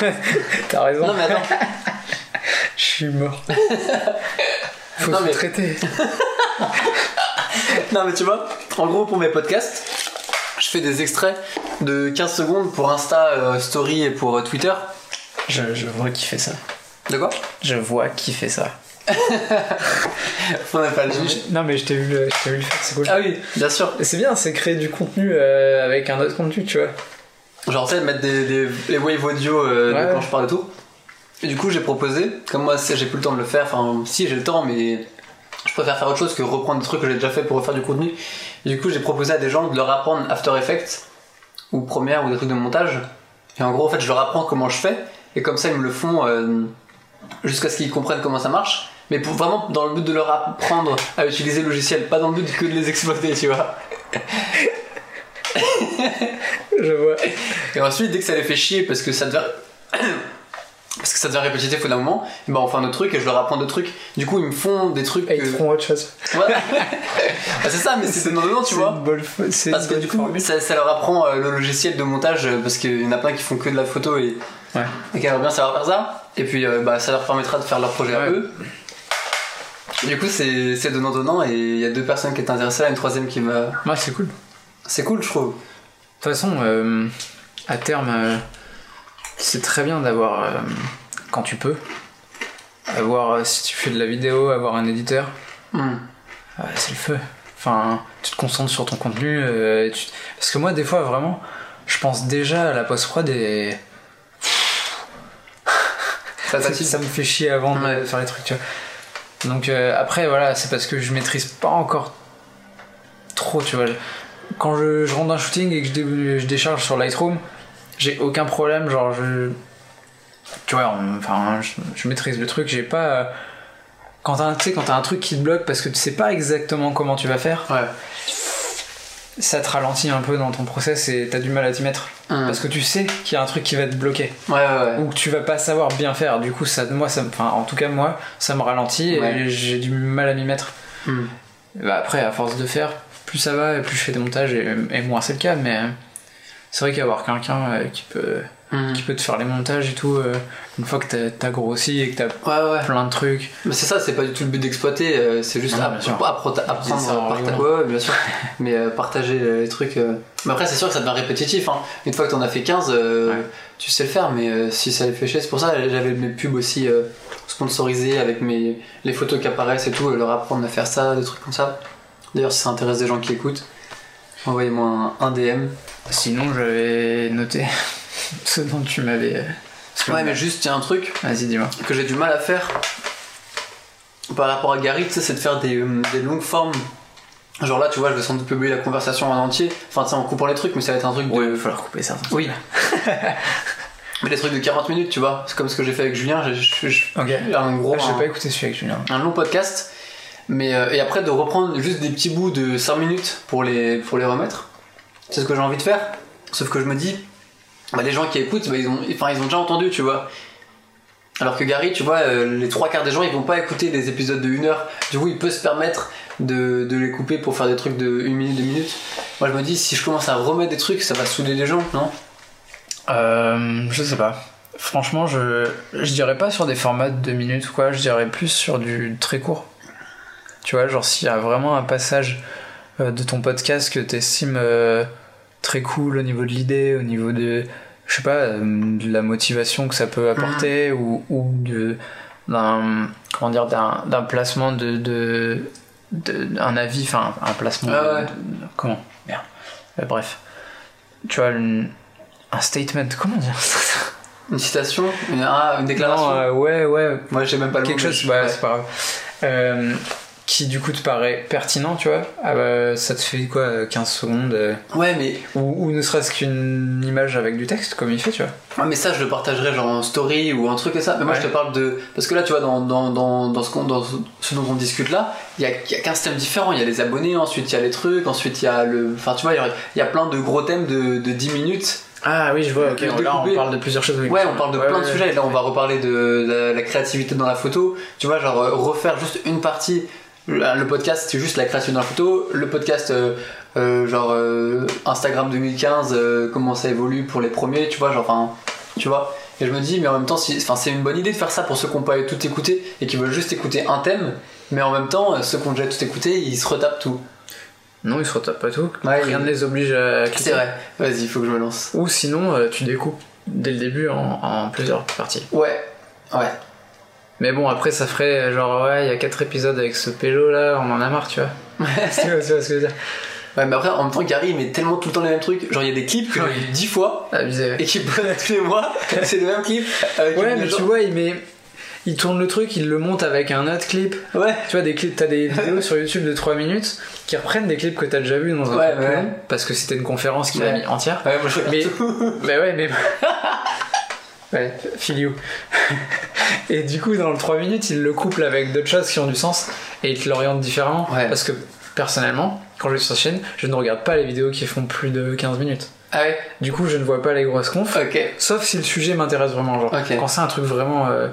T'as raison, Non, mais attends, je suis mort. Faut Non, se mais- traiter. non, mais tu vois, en gros, pour mes podcasts, je fais des extraits de 15 secondes pour Insta, euh, Story et pour euh, Twitter. Je, je vois qui fait ça. De quoi? Je vois qui fait ça. On n'a pas le je- non, mais je t'ai vu, le- je t'ai vu le faire, c'est cool. Ah oui, bien sûr. C'est bien, c'est créer du contenu euh, avec un autre contenu, tu vois. Genre, tu sais, mettre des, des- les waves audio euh, de quand je parle et tout. Et du coup, j'ai proposé, comme moi, j'ai plus le temps de le faire, enfin, si j'ai le temps, mais je préfère faire autre chose que reprendre des trucs que j'ai déjà fait pour refaire du contenu. Et du coup, j'ai proposé à des gens de leur apprendre After Effects ou Premiere ou des trucs de montage. Et en gros, en fait, je leur apprends comment je fais, et comme ça, ils me le font euh, jusqu'à ce qu'ils comprennent comment ça marche. Mais pour vraiment dans le but de leur apprendre à utiliser le logiciel, pas dans le but que de les exploiter, tu vois. Je vois. Et ensuite, dès que ça les fait chier parce que ça devient. parce que ça devient répétitif au bout d'un moment, ben on fait un autre truc et je leur apprends d'autres trucs. Du coup, ils me font des trucs. Et ils que- te feront autre chose. Bah, c'est ça, mais c'est donnant, tu vois. bonne Parce que du coup, ça, ça leur apprend euh, le logiciel de montage euh, parce qu'il y en a plein qui font que de la photo et, Ouais. et qui aimeraient bien savoir faire ça. Et puis, euh, bah, ça leur permettra de faire leur projet à eux. Du coup, c'est donnant-donnant et il y a deux personnes qui étaient intéressées, une troisième qui m'a. Ouais, c'est cool. De C'est cool, je trouve. toute façon, euh, à terme, euh, c'est très bien d'avoir, euh, quand tu peux, avoir, si tu fais de la vidéo, avoir un éditeur. Hmm. C'est le feu. Enfin, tu te concentres sur ton contenu. tu- Parce que moi, des fois, vraiment, je pense déjà à la post-prod et Ça me fait chier avant de Ouais. faire les trucs, tu vois. Donc euh, après, voilà, c'est parce que je maîtrise pas encore trop, tu vois. Quand je, je rentre d'un shooting et que je, dé- je décharge sur Lightroom, j'ai aucun problème, genre je... Tu vois, on- enfin, je, je maîtrise le truc, j'ai pas... euh, Quand t'as un- quand un truc qui te bloque parce que tu sais pas exactement comment tu vas faire, Ouais. Ça te ralentit un peu dans ton process et t'as du mal à t'y mettre. Hmm. Parce que tu sais qu'il y a un truc qui va te bloquer Ouais, ouais, ouais. ou que tu vas pas savoir bien faire. Du coup, ça, moi, ça, me- enfin, en tout cas, moi, ça me ralentit et j'ai du mal à m'y mettre. Hmm. Bah, après, à force de faire, plus ça va et plus je fais des montages et, et moins c'est le cas. Mais c'est vrai qu'avoir quelqu'un euh, qui peut, Hmm. qui peut te faire les montages et tout, euh, une fois que t'as- grossi et que t'as Ouais, ouais. plein de trucs. Mais c'est ça, c'est pas du tout le but d'exploiter, euh, c'est juste Ah, app- apprendre partager. Ouais, bien sûr. Mais euh, partager les trucs. Mais après, c'est sûr que ça devient répétitif. Hein. Une fois que t'en as fait 15, euh, Ouais. tu sais le faire, mais si ça les fait chier, c'est pour ça que j'avais mes pubs aussi sponsorisées avec mes, les photos qui apparaissent et tout, leur apprendre à faire ça, des trucs comme ça. D'ailleurs, si ça intéresse des gens qui écoutent, envoyez-moi un, un DM. Sinon, j'avais noté ce dont tu m'avais. euh, Ouais, mais juste, il y a un truc Vas-y, dis-moi. que j'ai du mal à faire par rapport à Gary, tu sais, c'est de faire des, euh, des longues formes. Genre là, tu vois, je vais sans doute publier la conversation en entier, enfin, tu sais, en coupant les trucs, mais ça va être un truc de. Il va falloir couper ça. Oui. mais des trucs de 40 minutes, tu vois. C'est comme ce que j'ai fait avec Julien, j'ai un gros. Ah, j'ai pas écouté celui avec Julien. un long podcast, mais euh, et après de reprendre juste des petits bouts de 5 minutes pour les, pour les remettre. C'est ce que j'ai envie de faire. Sauf que je me dis, bah, les gens qui écoutent, bah, ils, ont, enfin, ils ont déjà entendu, tu vois. Alors que Gary, tu vois, euh, les trois quarts des gens, ils vont pas écouter des épisodes de 1 heure. Du coup, il peut se permettre de, les couper pour faire des trucs de 1 minute, 2 minutes. Moi, je me dis, si je commence à remettre des trucs, ça va saouler les gens, non? Euh, je sais pas. Franchement, je, je dirais pas sur des formats de 2 minutes quoi, je dirais plus sur du très court. Tu vois, genre s'il y a vraiment un passage euh, de ton podcast que t'estimes euh, très cool au niveau de l'idée, au niveau de, je sais pas, euh, de la motivation que ça peut apporter ou, ou de, d'un, comment dire, d'un, d'un placement de, de, de- d'un avis, enfin un placement Ah ouais. de- comment, merde, Euh, bref. Tu vois, une- un statement, comment dire ça Une citation? Une, ah, une déclaration? Non, euh, ouais, ouais, Moi, j'ai même pas le quelque chose, je- c'est pas grave. Euh, qui du coup te paraît pertinent, tu vois. Ah bah, ça te fait quoi, euh, 15 secondes euh, ouais, mais ou, ou ne serait-ce qu'une image avec du texte, comme il fait, tu vois. Ouais, mais ça, je le partagerai genre en story ou un truc et ça. Mais moi, Ouais. je te parle de. Parce que là, tu vois, dans, dans, dans, dans ce, dans ce dont on discute là, il y a, il y a 15 thèmes différents. Il y a les abonnés, ensuite il y a les trucs, ensuite il y a le. Enfin, tu vois, il y a- il y a plein de gros thèmes de, de 10 minutes. Ah oui, je vois, ok. Là, on parle de plusieurs choses. oui. Ouais, on parle de Ouais, plein de ouais. sujets. Et là, on va reparler de la, la créativité dans la photo. Tu vois, genre euh, refaire juste une partie. Le le podcast, c'est juste la création la photo. Le podcast, euh, euh, genre euh, Instagram 2015, euh, comment ça évolue pour les premiers, tu vois, genre, enfin, tu vois. Et je me dis, mais en même temps, si- c'est une bonne idée de faire ça pour ceux qui n'ont pas tout écouté et qui veulent juste écouter un thème. Mais en même temps, ceux qui ont déjà tout écouté, ils se retapent tout. Non, ils se retapent pas tout. Ouais, Rien il- ne les oblige à cliquer. C'est vrai. Vas-y, il faut que je me lance. Ou sinon, tu découpes dès le début en, en plusieurs parties. Ouais. Ouais. Mais bon, après, ça ferait euh, genre, ouais, il y a 4 épisodes avec ce pélo là, on en a marre, tu vois. tu, vois tu vois ce que je veux dire Ouais, mais après, en même temps, Gary, il met tellement tout le temps les mêmes trucs. Genre, il y a des clips que j'ai vu 10 fois. Abusé. et qui pose tous les mois, c'est le même clip. Avec Ouais, mais genre- tu vois, il met. Il tourne le truc, il le monte avec un autre clip. Ouais, Tu vois, des clips, t'as des vidéos sur YouTube de 3 minutes qui reprennent des clips que t'as déjà vu dans un Ouais, ouais. long, parce que c'était une conférence qu'il Ouais. a mis entière. ouais moi je Mais- tout. Bah ouais, mais. Ouais, filio. et du coup, dans le 3 minutes, il le couple avec d'autres choses qui ont du sens et il te l'oriente différemment. Ouais. Parce que personnellement, quand je vais sur sa chaîne, je ne regarde pas les vidéos qui font plus de 15 minutes. Ah ouais, Du coup, je ne vois pas les grosses confs. Sauf si le sujet m'intéresse vraiment, genre quand c'est un truc vraiment euh,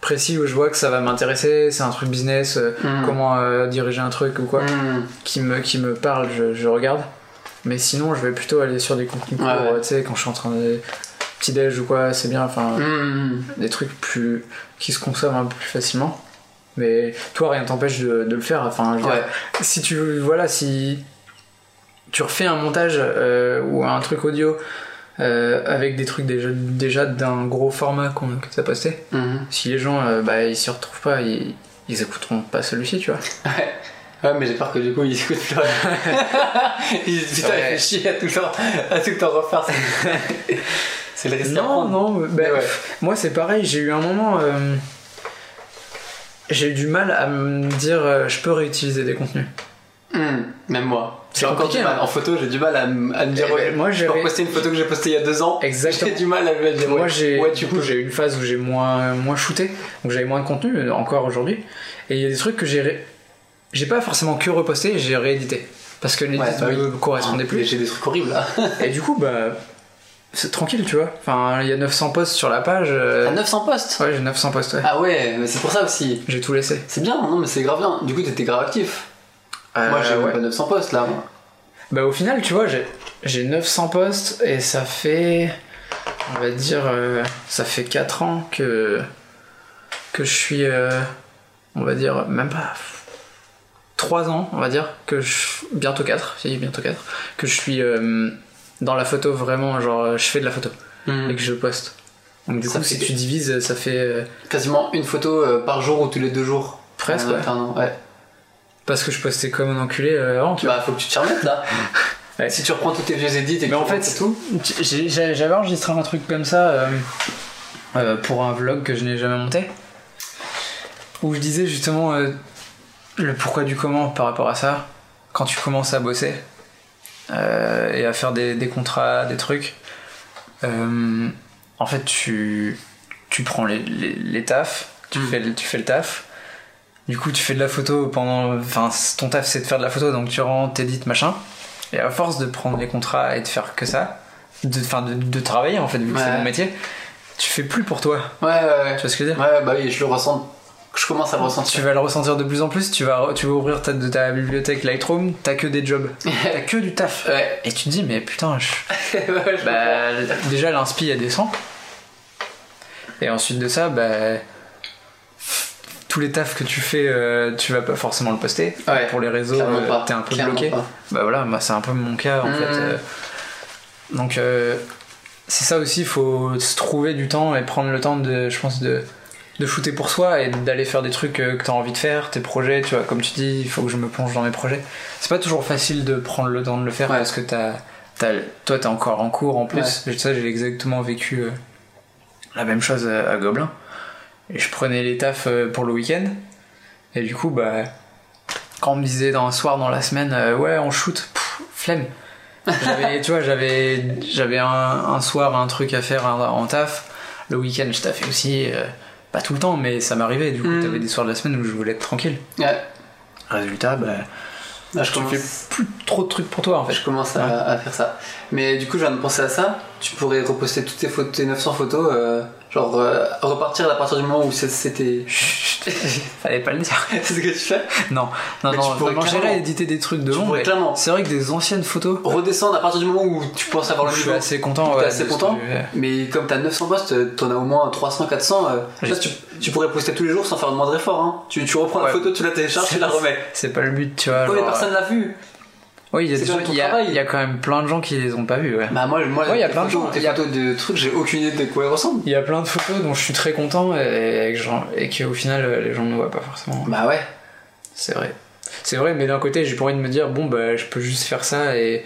précis où je vois que ça va m'intéresser, c'est un truc business, euh, Hmm. comment euh, diriger un truc ou quoi, Hmm. qui me qui me parle, je, je regarde. Mais sinon, je vais plutôt aller sur des contenus Ouais, ouais. tu sais, quand je suis en train de petit déj ou quoi, c'est bien, enfin Hmm. des trucs plus qui se consomment un peu plus facilement. Mais toi, rien t'empêche de, de le faire. Enfin, je veux dire, Ouais. si tu voilà si tu refais un montage euh, ou un truc audio euh, avec des trucs déjà, déjà d'un gros format qu'on, que t'as posté Mhm. si les gens euh, bah, ils s'y retrouvent pas ils, ils écouteront pas celui-ci tu vois Ouais. Ouais, mais j'ai peur que du coup ils écoutent plus rien. ils disent putain, Ouais. il fait chier à tout le temps, à tout le temps refaire. c'est le risque non non bah, Mais ouais. moi c'est pareil j'ai eu un moment euh, j'ai eu du mal à me dire euh, je peux réutiliser des contenus Hmm, même moi. C'est encore du mal. hein. En photo, j'ai du mal à, me dire Eh ouais, ben, moi, je j'ai peux reposter une photo que j'ai postée il y a deux ans. exactement J'ai du mal à me dire Moi ouais, j'ai ouais, du coup j'ai eu une phase où j'ai moins moins shooté donc j'avais moins de contenu euh, encore aujourd'hui et il y a des trucs que j'ai ré- j'ai pas forcément que reposté j'ai réédité parce que l'édit Ouais, bah oui. me correspondait Mais plus J'ai des trucs horribles là. et du coup bah c'est tranquille tu vois enfin il y a 900 posts sur la page euh, À 900 postes ouais j'ai 900 posts ouais. Ah ouais, mais c'est pour ça aussi. j'ai tout laissé C'est bien, non mais c'est grave bien. Du coup, t'étais grave actif. moi, j'ai Euh, même ouais. pas 900 postes là. bah au final tu vois j'ai j'ai 900 posts et ça fait on va dire euh, ça fait 4 ans que que je suis euh, on va dire même pas 3 ans on va dire que je bientôt 4 si bientôt 4 que je suis dans la photo vraiment genre je fais de la photo et que je poste donc du Ça coup si tu divises ça fait euh, Quasiment une photo euh, par jour ou tous les deux jours. presque ouais. ouais. parce que je postais comme un enculé euh, avant tu vois Bah, faut que tu te remettes là. Ouais. Si tu reprends tous tes vieux edits et que Mais en fait, remontes tout. J'avais enregistré un truc comme ça euh, euh, pour un vlog que je n'ai jamais monté. Où je disais justement euh, le pourquoi du comment par rapport à ça. Quand tu commences à bosser euh, et à faire des, des contrats, des trucs, euh, en fait tu, tu prends les, les, les tafs, tu, Mm. fais, le- tu fais le taf. Du coup, tu fais de la photo pendant. Enfin, ton taf c'est de faire de la photo, donc tu rentres, t'édites, machin. Et à force de prendre les contrats et de faire que ça, de, enfin, de, de travailler en fait, vu que c'est mon métier, tu fais plus pour toi. Ouais, ouais, ouais. Tu vois ce que je veux dire? Ouais, bah oui, je le ressens. Je commence à le Tu ressentir. vas le ressentir de plus en plus, tu vas, tu vas ouvrir ta, de ta bibliothèque Lightroom, t'as que des jobs, t'as que du taf. Ouais. Et tu te dis, mais putain, je, bah, déjà l'inspi elle descend. Et ensuite de ça, bah, tous les tafs que tu fais, euh, tu vas pas forcément le poster. Ouais, Pour les réseaux, euh, t'es un peu Clairement bloqué. pas. Bah voilà, moi c'est un peu mon cas en fait. euh. Donc c'est ça aussi, il faut se trouver du temps et prendre le temps de, je pense, de, de shooter pour soi et d'aller faire des trucs euh, que t'as envie de faire, tes projets, tu vois, comme tu dis, il faut que je me plonge dans mes projets. C'est pas toujours facile de prendre le temps de le faire Ouais. parce que t'as, t'as, toi t'es encore en cours en plus. Ouais. Ça j'ai exactement vécu euh, la même chose à, à Gobelin. Et je prenais les tafs euh, pour le week-end. Et du coup, bah, quand on me disait dans un soir dans la semaine, euh, ouais, on shoot, pff, flemme. J'avais, tu vois, j'avais, j'avais un, un soir un truc à faire en, en taf. Le week-end, je taffais aussi, euh, pas tout le temps, mais ça m'arrivait. Du coup, Mm. t'avais des soirs de la semaine où je voulais être tranquille. Ouais. Résultat, bah, Là, je tu commence, fais plus trop de trucs pour toi en fait. je commence à, à faire ça. Mais du coup, je viens de penser à ça. Tu pourrais reposter toutes tes, photos, tes 900 photos, euh, genre euh, repartir à partir du moment où c'était. Fallait pas le dire. c'est ce que tu fais Non, non, Mais non, tu pourrais j'irais clairement- éditer des trucs de Tu long, pourrais mais clairement c'est vrai que des anciennes photos, redescendre à partir du moment où tu penses avoir le je suis niveau. assez content. T'es ouais, assez de ce content que j'ai fait. Mais comme t'as 900 postes, euh, t'en as au moins 300, 400. euh, ça, tu, tu pourrais poster tous les jours sans faire le moindre effort. Hein. Tu, tu reprends la Ouais. photo, tu la télécharges, tu la remets. C'est pas le but, tu vois. Genre, personne l'a vu. Oui, il y a quand même ton il y a- travail. il y a quand même plein de gens qui les ont pas vus, ouais. Bah, moi, moi Ouais, y a plein de gens, Tes y a- photos de trucs, j'ai aucune idée de quoi elles ressemblent. Il y a plein de photos dont je suis très content et, et et qu'au final euh, les gens ne voient pas forcément. Bah ouais. C'est vrai. C'est vrai, mais d'un côté j'ai pas envie de me dire bon bah je peux juste faire ça et,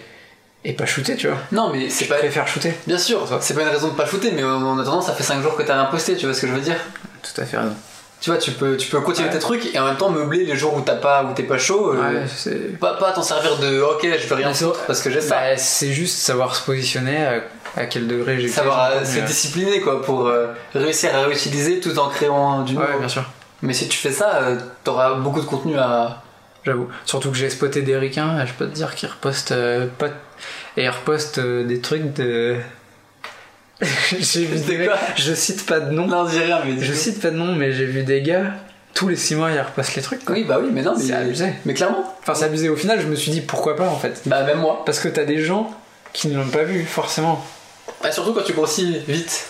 et pas shooter, tu vois. Non, mais c'est Je pas. préfère shooter. Bien sûr, c'est pas une raison de pas shooter, mais en attendant, ça fait 5 jours que t'as rien posté, tu vois ce que je veux dire? Tout à fait raison. Tu vois, tu peux, tu peux continuer Ouais. tes trucs et en même temps meubler les jours où t'as pas, où t'es pas chaud. euh, Ouais. Pas, pas t'en servir de ok, je vais rien foutre parce que j'ai ça. Bah, c'est juste savoir se positionner à, à quel degré j'ai Savoir euh, se discipliner quoi pour euh, réussir à réutiliser tout en créant du nouveau. Ouais, bien sûr. Mais si tu fais ça, euh, t'auras beaucoup de contenu à. J'avoue. Surtout que j'ai spoté des ricains, je peux te dire qu'ils repostent euh, pas. Et ils repostent euh, des trucs de. j'ai vu des mecs- Je cite pas de nom. Non, rien, mais. Je cite pas de nom, mais j'ai vu des gars, tous les 6 mois, ils repostent les trucs. quoi. Oui, bah oui, mais non, mais. C'est abusé. Mais clairement. Enfin, c'est abusé. Au final, je me suis dit pourquoi pas en fait. Bah, même moi. Parce que t'as des gens qui ne l'ont pas vu forcément. Bah, surtout quand tu grossis vite.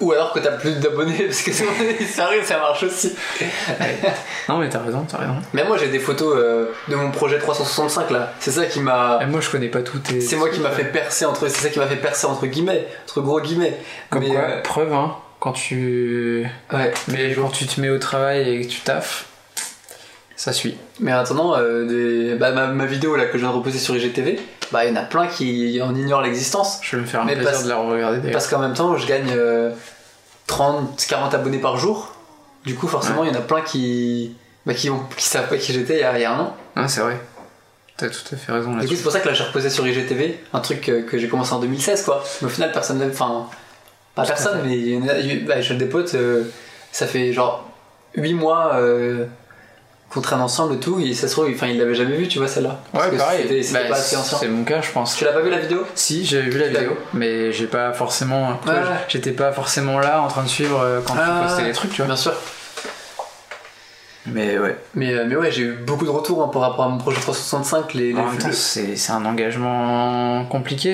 Ou alors que t'as plus d'abonnés, parce que ça arrive, ça marche aussi. Non, mais t'as raison, t'as raison. Mais moi j'ai des photos euh, de mon projet 365 là. C'est ça qui m'a. Et moi, je connais pas tout tes. C'est moi qui m'a fait percer entre. C'est ça qui m'a fait percer entre guillemets, entre gros guillemets. Comme Mais, quoi, euh, preuve, hein, quand tu. ouais. Mais quand tu te mets au travail et que tu taffes, ça suit. Mais en attendant, euh, des... bah, ma, ma vidéo là que je viens de reposer sur IGTV, bah il y en a plein qui en ignorent l'existence. Je vais me faire un plaisir parce- de la regarder. Parce qu'en même temps, je gagne euh, 30, 40 abonnés par jour. Du coup, forcément, il y en a plein qui, bah, qui, ont, qui savent pas qui j'étais il y a, il y a un an. Ah, c'est vrai. T'as tout à fait raison Du coup, c'est pour ça que là, j'ai reposé sur IGTV, un truc euh, que j'ai commencé en 2016, quoi. Mais au final, personne n'a. Enfin, pas personne, mais il y en a- bah, j'ai des potes, euh, ça fait genre 8 mois qu'on traîne ensemble et tout, et ça se trouve, enfin, ils l'avaient jamais vu, tu vois, celle-là. Parce Ouais, pareil. Bah, pas assez ancien. c'est mon cas, je pense. Tu l'as pas vu la vidéo? Si, j'avais vu la vidéo, mais j'ai pas forcément. Ouais, ouais. J'étais pas forcément là en train de suivre euh, quand Ah, tu postais les trucs, tu vois. Bien sûr. Mais ouais. Mais, euh, mais ouais, j'ai eu beaucoup de retours hein, par rapport à mon projet 365. Les, les- temps, c'est c'est un engagement compliqué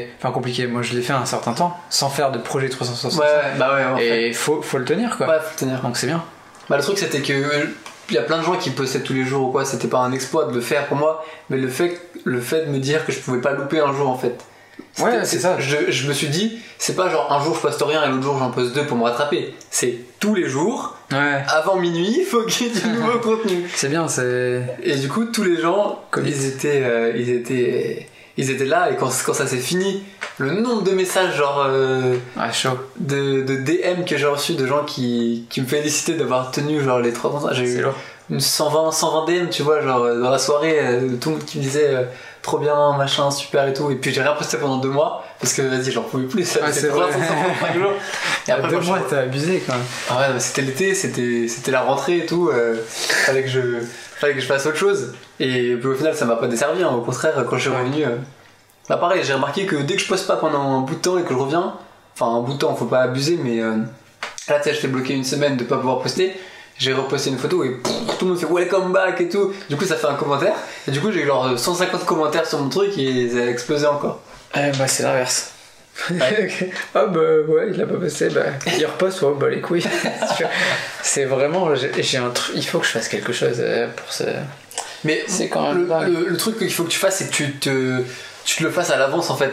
et. Enfin, compliqué, moi je l'ai fait un certain temps, sans faire de projet 365. Ouais, bah ouais, en fait. Et faut, faut le tenir quoi. Ouais, faut tenir. Donc c'est bien. Bah, le truc, c'était que. Il y a plein de gens qui postaient tous les jours ou quoi, c'était pas un exploit de le faire pour moi, mais le fait, le fait de me dire que je pouvais pas louper un jour en fait. Ouais, c'est ça. Je, je me suis dit, c'est pas genre un jour je poste rien et l'autre jour j'en poste deux pour me rattraper. C'est tous les jours, Ouais. avant minuit, il faut qu'il y ait du nouveau contenu. C'est bien, c'est. Et du coup, tous les gens, Commit. ils étaient, euh, ils étaient, ils étaient là. Et quand, quand ça s'est fini, le nombre de messages genre euh, Ah, chaud. de, de DM que j'ai reçu de gens qui, qui me félicitaient d'avoir tenu genre les trois ans, j'ai eu une 120, 120 DM, tu vois, genre euh, dans la soirée, euh, tout le monde qui me disait euh, trop bien, machin, super et tout. Et puis j'ai rien posté pendant deux mois parce que vas-y, j'en pouvais plus. Ça Ah, c'est vrai. 365 jours. Et après, deux mois, t'as abusé quand même. ah ouais, mais c'était l'été, c'était, c'était la rentrée et tout. Euh, fallait, que je, fallait que je fasse autre chose. Et puis au final, ça m'a pas desservi. hein. Au contraire, quand je suis revenu. euh, Bah pareil, j'ai remarqué que dès que je poste pas pendant un bout de temps et que je reviens, enfin un bout de temps, faut pas abuser, mais euh, là, tu sais, je t'ai bloqué une semaine de pas pouvoir poster. J'ai reposté une photo et tout le monde fait welcome back et tout. Du coup, ça fait un commentaire. Et du coup, j'ai eu genre 150 commentaires sur mon truc et ça a explosé encore. Eh bah, c'est l'inverse. Ouais. ah bah ouais, il l'a pas posté, bah il reposte, ouais, bah les couilles. c'est vraiment, j'ai un truc, il faut que je fasse quelque chose euh, pour ce. Mais C'est quand même le, le- le truc qu'il faut que tu fasses, c'est que tu te, tu te le fasses à l'avance en fait.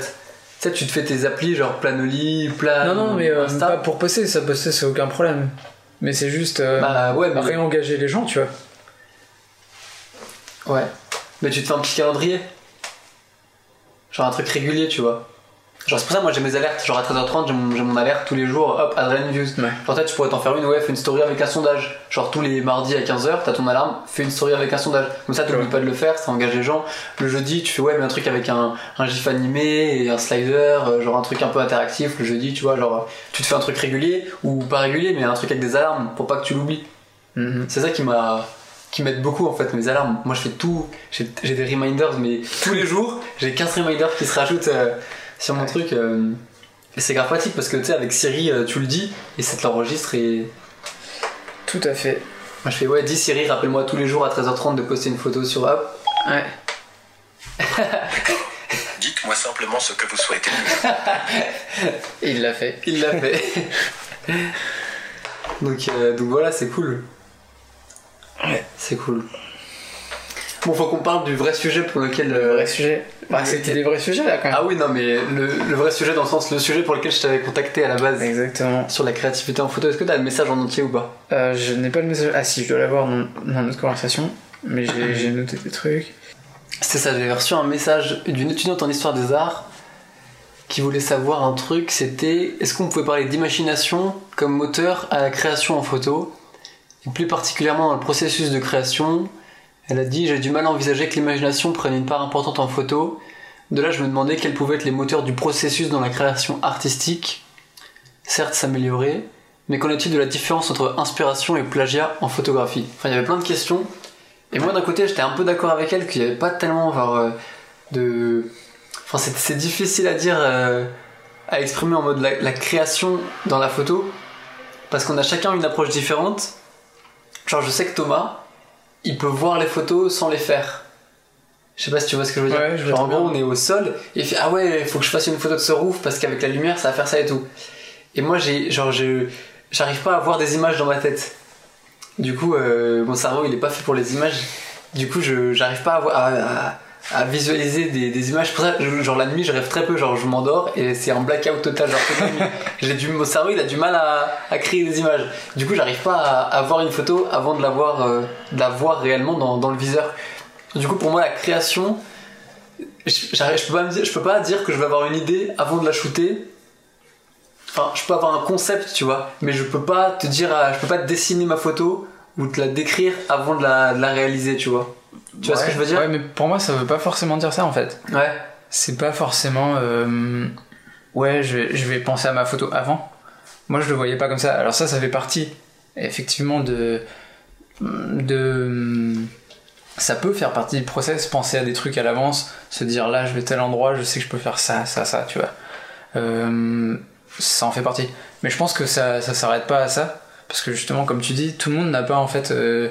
Tu sais, tu te fais tes applis genre Planoly, Plan, Non, non, mais euh, pas pour poster, ça poster c'est aucun problème. Mais c'est juste euh, Bah ouais, mais, réengager les gens, tu vois. ouais. Mais tu te fais un petit calendrier. Genre un truc régulier, tu vois. Genre c'est pour ça moi j'ai mes alertes. Genre à 13h30, j'ai mon, alerte tous les jours. Hop, Adrenaline Views. Ouais. Genre toi tu pourrais t'en faire une, ouais, fais une story avec un sondage. Genre tous les mardis à 15h, t'as ton alarme, fais une story avec un sondage. Comme ça t'oublies Ouais. pas de le faire, ça engage les gens. Le jeudi, tu fais ouais, mais un truc avec un, un gif animé et un slider, euh, genre un truc un peu interactif le jeudi, tu vois. Genre tu te fais un truc régulier ou pas régulier, mais un truc avec des alarmes pour pas que tu l'oublies. Mhm. C'est ça qui m'a qui m'aide beaucoup en fait mes alarmes. Moi je fais tout, j'ai j'ai des reminders mais tous les jours, j'ai 15 reminders qui se rajoutent euh, sur mon Ouais. truc euh, et c'est grave pratique parce que tu sais avec Siri euh, tu le dis et ça te l'enregistre et Tout à fait. moi je fais ouais dis Siri rappelle-moi tous les jours à 13h30 de poster une photo sur Hop. Ouais. Dites-moi simplement ce que vous souhaitez. Il l'a fait. Il l'a fait. donc, euh, donc voilà, c'est cool. Ouais. C'est cool. Bon, faut qu'on parle du vrai sujet pour lequel. Le euh, vrai sujet. Bah, c'était des vrais sujets là quand même. Ah oui, non, mais le, le vrai sujet dans le sens, le sujet pour lequel je t'avais contacté à la base. Exactement. Sur la créativité en photo, est-ce que t'as le message en entier ou pas? Euh, je n'ai pas le message. Ah si, je dois l'avoir dans, dans notre conversation. Mais j'ai noté des trucs. C'était ça, j'avais reçu un message d'une étudiante en histoire des arts qui voulait savoir un truc, c'était est-ce qu'on pouvait parler d'imagination comme moteur à la création en photo? Et plus particulièrement dans le processus de création, elle a dit j'ai du mal à envisager que l'imagination prenne une part importante en photo. De là, je me demandais quels pouvaient être les moteurs du processus dans la création artistique. Certes, s'améliorer, mais qu'en est-il de la différence entre inspiration et plagiat en photographie? Enfin, il y avait plein de questions. Et moi, d'un côté, j'étais un peu d'accord avec elle qu'il n'y avait pas tellement euh, de. Enfin, c'est, c'est difficile à dire, euh, à exprimer en mode la, la création dans la photo, parce qu'on a chacun une approche différente. Genre, je sais que Thomas, il peut voir les photos sans les faire. Je sais pas si tu vois ce que je veux dire. Ouais, je vois Genre, en gros, bien. on est au sol et il fait ah ouais, faut que je fasse une photo de ce roof parce qu'avec la lumière, ça va faire ça et tout. Et moi, j'ai genre je j'arrive pas à avoir des images dans ma tête. Du coup, euh, mon cerveau, il est pas fait pour les images. Du coup, je j'arrive pas à, à, à- à visualiser des, des images. Pour ça, genre la nuit, je rêve très peu. Genre, je m'endors et c'est un blackout total. Genre. J'ai du mon cerveau, il a du mal à, à créer des images. Du coup, j'arrive pas à, à voir une photo avant de la voir, euh, la voir réellement dans, dans le viseur. Du coup, pour moi, la création, je, peux pas dire, je peux pas dire que je vais avoir une idée avant de la shooter. Enfin, je peux avoir un concept, tu vois, mais je peux pas te dire, je peux pas te dessiner ma photo ou te la décrire avant de la, de la réaliser, tu vois. Tu vois ce que je veux dire Ouais, mais pour moi, ça veut pas forcément dire ça en fait. Ouais. C'est pas forcément. euh, Ouais, je vais, je vais penser à ma photo avant. Moi, je le voyais pas comme ça. Alors, ça, ça fait partie, effectivement, de. de. Ça peut faire partie du process, penser à des trucs à l'avance, se dire là, je vais tel endroit, je sais que je peux faire ça, ça, ça, tu vois. Euh, ça en fait partie. Mais je pense que ça, ça s'arrête pas à ça. Parce que justement, comme tu dis, tout le monde n'a pas en fait. euh,